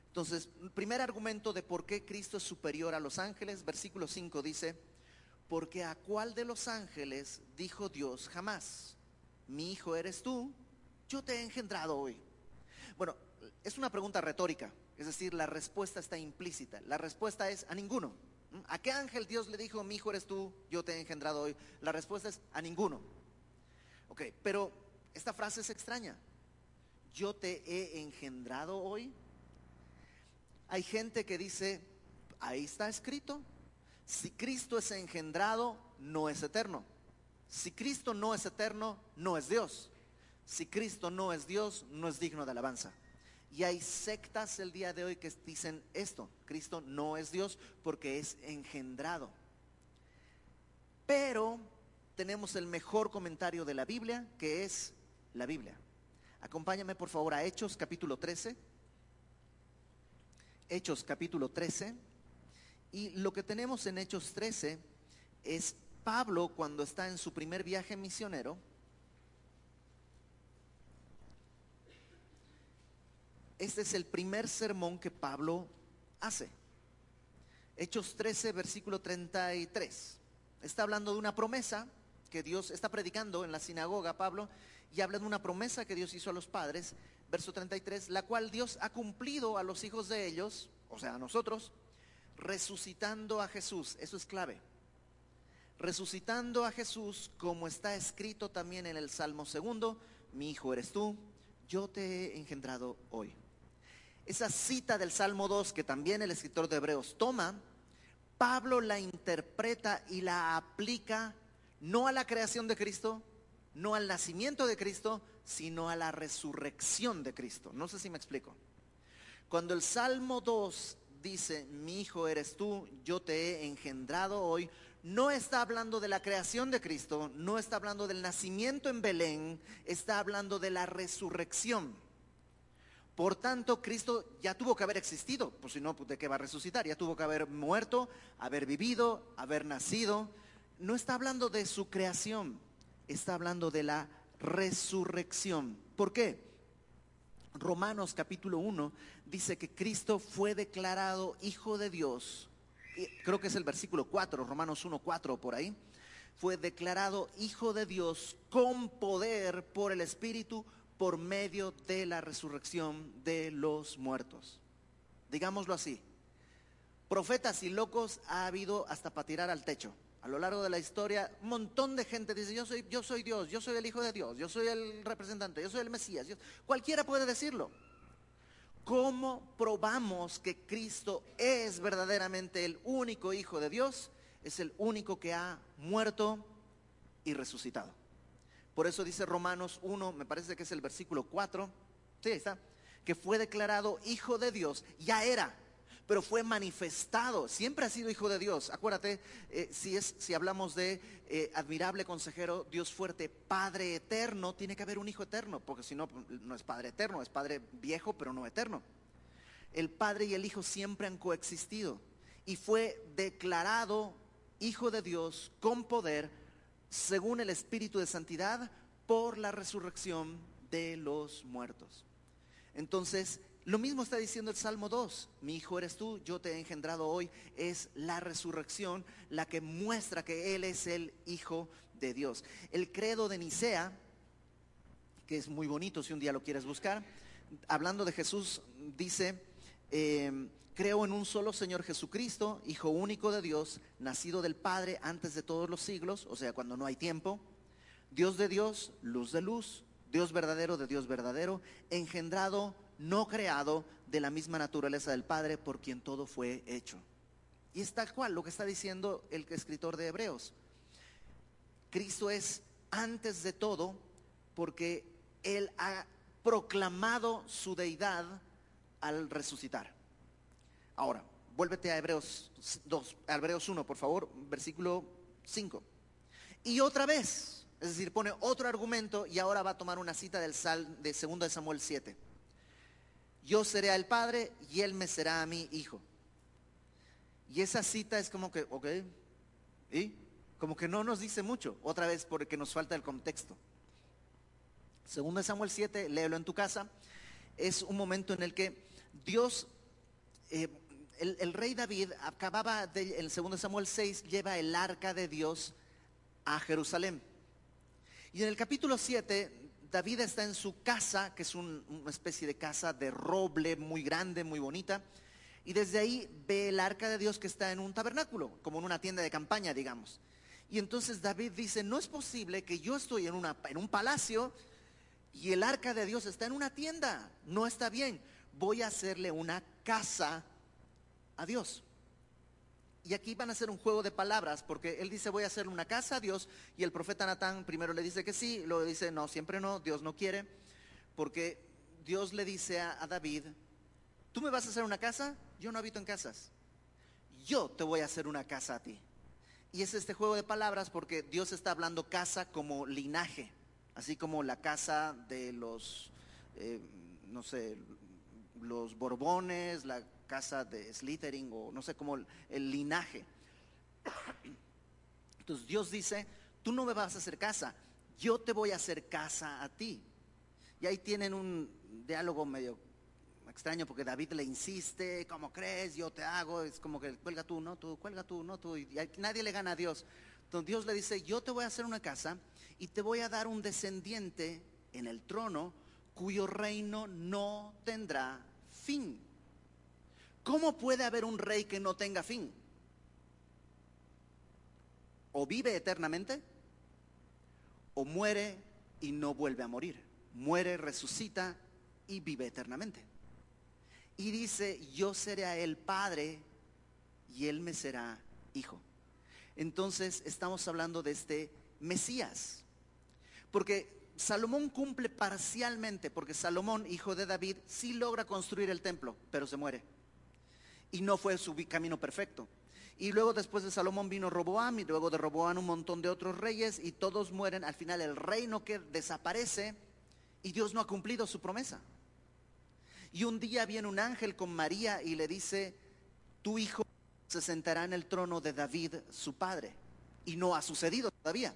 Speaker 25: Entonces, primer argumento de por qué Cristo es superior a los ángeles, versículo 5 dice, porque a cuál de los ángeles dijo Dios jamás, mi hijo eres tú, yo te he engendrado hoy. Bueno, es una pregunta retórica, es decir, la respuesta está implícita. La respuesta es a ninguno. ¿A qué ángel Dios le dijo, mi hijo eres tú, yo te he engendrado hoy? La respuesta es a ninguno. Pero esta frase es extraña. Yo te he engendrado hoy. Hay gente que dice, ahí está escrito, si Cristo es engendrado, no es eterno. Si Cristo no es eterno, no es Dios. Si Cristo no es Dios, no es digno de alabanza. Y hay sectas el día de hoy que dicen esto, Cristo no es Dios porque es engendrado. Pero tenemos el mejor comentario de la Biblia, que es la Biblia. Acompáñame por favor a Hechos capítulo 13. Hechos capítulo 13. Y lo que tenemos en Hechos 13 es Pablo cuando está en su primer viaje misionero. Este es el primer sermón que Pablo hace. Hechos 13, versículo 33. Está hablando de una promesa que Dios está predicando en la sinagoga, Pablo, y habla de una promesa que Dios hizo a los padres, verso 33, la cual Dios ha cumplido a los hijos de ellos, o sea, a nosotros, resucitando a Jesús. Eso es clave. Resucitando a Jesús, como está escrito también en el Salmo segundo, mi hijo eres tú, yo te he engendrado hoy. Esa cita del Salmo 2 que también el escritor de Hebreos toma, Pablo la interpreta y la aplica no a la creación de Cristo, no al nacimiento de Cristo, sino a la resurrección de Cristo. No sé si me explico. Cuando el Salmo 2 dice, mi hijo eres tú, yo te he engendrado hoy, no está hablando de la creación de Cristo, no está hablando del nacimiento en Belén, está hablando de la resurrección. Por tanto, Cristo ya tuvo que haber existido, pues si no, pues, ¿de qué va a resucitar? Ya tuvo que haber muerto, haber vivido, haber nacido. No está hablando de su creación, está hablando de la resurrección. ¿Por qué? Romanos capítulo 1 dice que Cristo fue declarado Hijo de Dios. Creo que es el versículo 4, Romanos 1, 4 por ahí. Fue declarado Hijo de Dios con poder por el Espíritu por medio de la resurrección de los muertos. Digámoslo así. Profetas y locos ha habido hasta para tirar al techo. A lo largo de la historia, un montón de gente dice, yo soy, yo soy Dios, yo soy el Hijo de Dios, yo soy el representante, yo soy el Mesías. cualquiera puede decirlo. ¿Cómo probamos que Cristo es verdaderamente el único Hijo de Dios? Es el único que ha muerto y resucitado. Por eso dice Romanos 1, me parece que es el versículo 4, sí, está, que fue declarado hijo de Dios, ya era, pero fue manifestado, siempre ha sido hijo de Dios. Acuérdate, eh, si, es, si hablamos de eh, admirable consejero, Dios fuerte, Padre eterno, tiene que haber un hijo eterno, porque si no, no es Padre eterno, es Padre viejo, pero no eterno. El Padre y el Hijo siempre han coexistido y fue declarado hijo de Dios con poder según el Espíritu de Santidad, por la resurrección de los muertos. Entonces, lo mismo está diciendo el Salmo 2, mi hijo eres tú, yo te he engendrado hoy, es la resurrección la que muestra que Él es el Hijo de Dios. El credo de Nicea, que es muy bonito si un día lo quieres buscar, hablando de Jesús, dice, eh, Creo en un solo Señor Jesucristo, Hijo único de Dios, nacido del Padre antes de todos los siglos, o sea, cuando no hay tiempo. Dios de Dios, luz de luz, Dios verdadero de Dios verdadero, engendrado, no creado, de la misma naturaleza del Padre, por quien todo fue hecho. Y es tal cual lo que está diciendo el escritor de Hebreos. Cristo es antes de todo porque Él ha proclamado su deidad al resucitar. Ahora, vuélvete a Hebreos 2, a Hebreos 1, por favor, versículo 5. Y otra vez, es decir, pone otro argumento y ahora va a tomar una cita del Sal de 2 de Samuel 7. Yo seré al Padre y Él me será a mi hijo. Y esa cita es como que, ok, y como que no nos dice mucho, otra vez porque nos falta el contexto. Segundo Samuel 7, léelo en tu casa, es un momento en el que Dios eh, el, rey David acababa de, el segundo Samuel 6, lleva el arca de Dios a Jerusalén. Y en el capítulo 7, David está en su casa, que es una especie de casa de roble muy grande, muy bonita. Y desde ahí ve el arca de Dios que está en un tabernáculo, como en una tienda de campaña, digamos. Y entonces David dice, no es posible que yo estoy en, en un palacio y el arca de Dios está en una tienda. No está bien. Voy a hacerle una casa a Dios. Y aquí van a hacer un juego de palabras, porque él dice voy a hacer una casa a Dios, y el profeta Natán primero le dice que sí, luego dice no, siempre no, Dios no quiere, porque Dios le dice a, David, tú me vas a hacer una casa, yo no habito en casas, yo te voy a hacer una casa a ti. Y es este juego de palabras porque Dios está hablando casa como linaje, así como la casa de los, eh, no sé, los Borbones, la casa de Slytherin o no sé cómo el, linaje. Entonces Dios dice, tú no me vas a hacer casa, yo te voy a hacer casa a ti. Y ahí tienen un diálogo medio extraño porque David le insiste, ¿cómo crees? Yo te hago, es como que cuelga tú, no tú, cuelga tú, no tú, y nadie le gana a Dios. Entonces Dios le dice, yo te voy a hacer una casa y te voy a dar un descendiente en el trono cuyo reino no tendrá fin. ¿Cómo puede haber un rey que no tenga fin? O vive eternamente o muere y no vuelve a morir. Muere, resucita y vive eternamente. Y dice, yo seré a él padre y él me será hijo. Entonces estamos hablando de este Mesías. Porque Salomón cumple parcialmente, porque Salomón, hijo de David, sí logra construir el templo, pero se muere. Y no fue su camino perfecto. Y luego después de Salomón vino Roboam y luego de Roboam un montón de otros reyes y todos mueren. Al final el reino que desaparece y Dios no ha cumplido su promesa. Y un día viene un ángel con María y le dice, tu hijo se sentará en el trono de David, su padre. Y no ha sucedido todavía.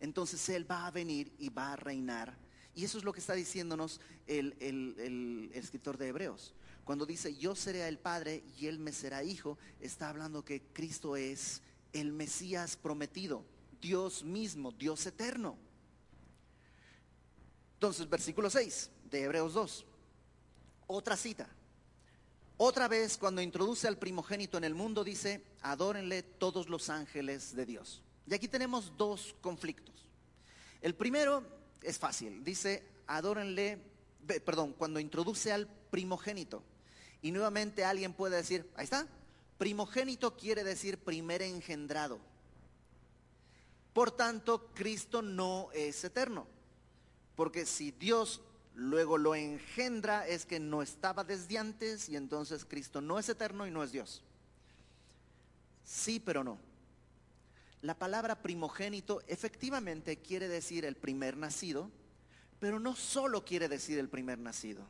Speaker 25: Entonces Él va a venir y va a reinar. Y eso es lo que está diciéndonos el, el, el, escritor de Hebreos. Cuando dice, yo seré el Padre y Él me será hijo, está hablando que Cristo es el Mesías prometido, Dios mismo, Dios eterno. Entonces, versículo 6 de Hebreos 2. Otra cita. Otra vez, cuando introduce al primogénito en el mundo, dice, adórenle todos los ángeles de Dios. Y aquí tenemos dos conflictos. El primero es fácil, dice, adórenle, perdón, cuando introduce al primogénito. Y nuevamente alguien puede decir, ahí está, primogénito quiere decir primer engendrado. Por tanto, Cristo no es eterno. Porque si Dios luego lo engendra, es que no estaba desde antes y entonces Cristo no es eterno y no es Dios. Sí, pero no. La palabra primogénito efectivamente quiere decir el primer nacido, pero no solo quiere decir el primer nacido.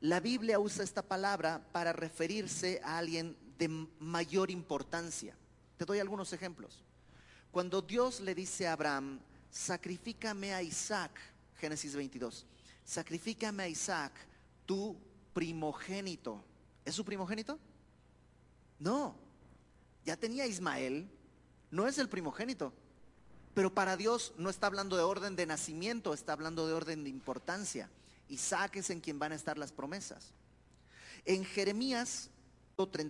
Speaker 25: La Biblia usa esta palabra para referirse a alguien de mayor importancia. Te doy algunos ejemplos. Cuando Dios le dice a Abraham, sacrifícame a Isaac, Génesis 22, sacrifícame a Isaac, tu primogénito. ¿Es su primogénito? No, ya tenía Ismael, no es el primogénito. Pero para Dios no está hablando de orden de nacimiento, está hablando de orden de importancia. Isaac es en quien van a estar las promesas. En Jeremías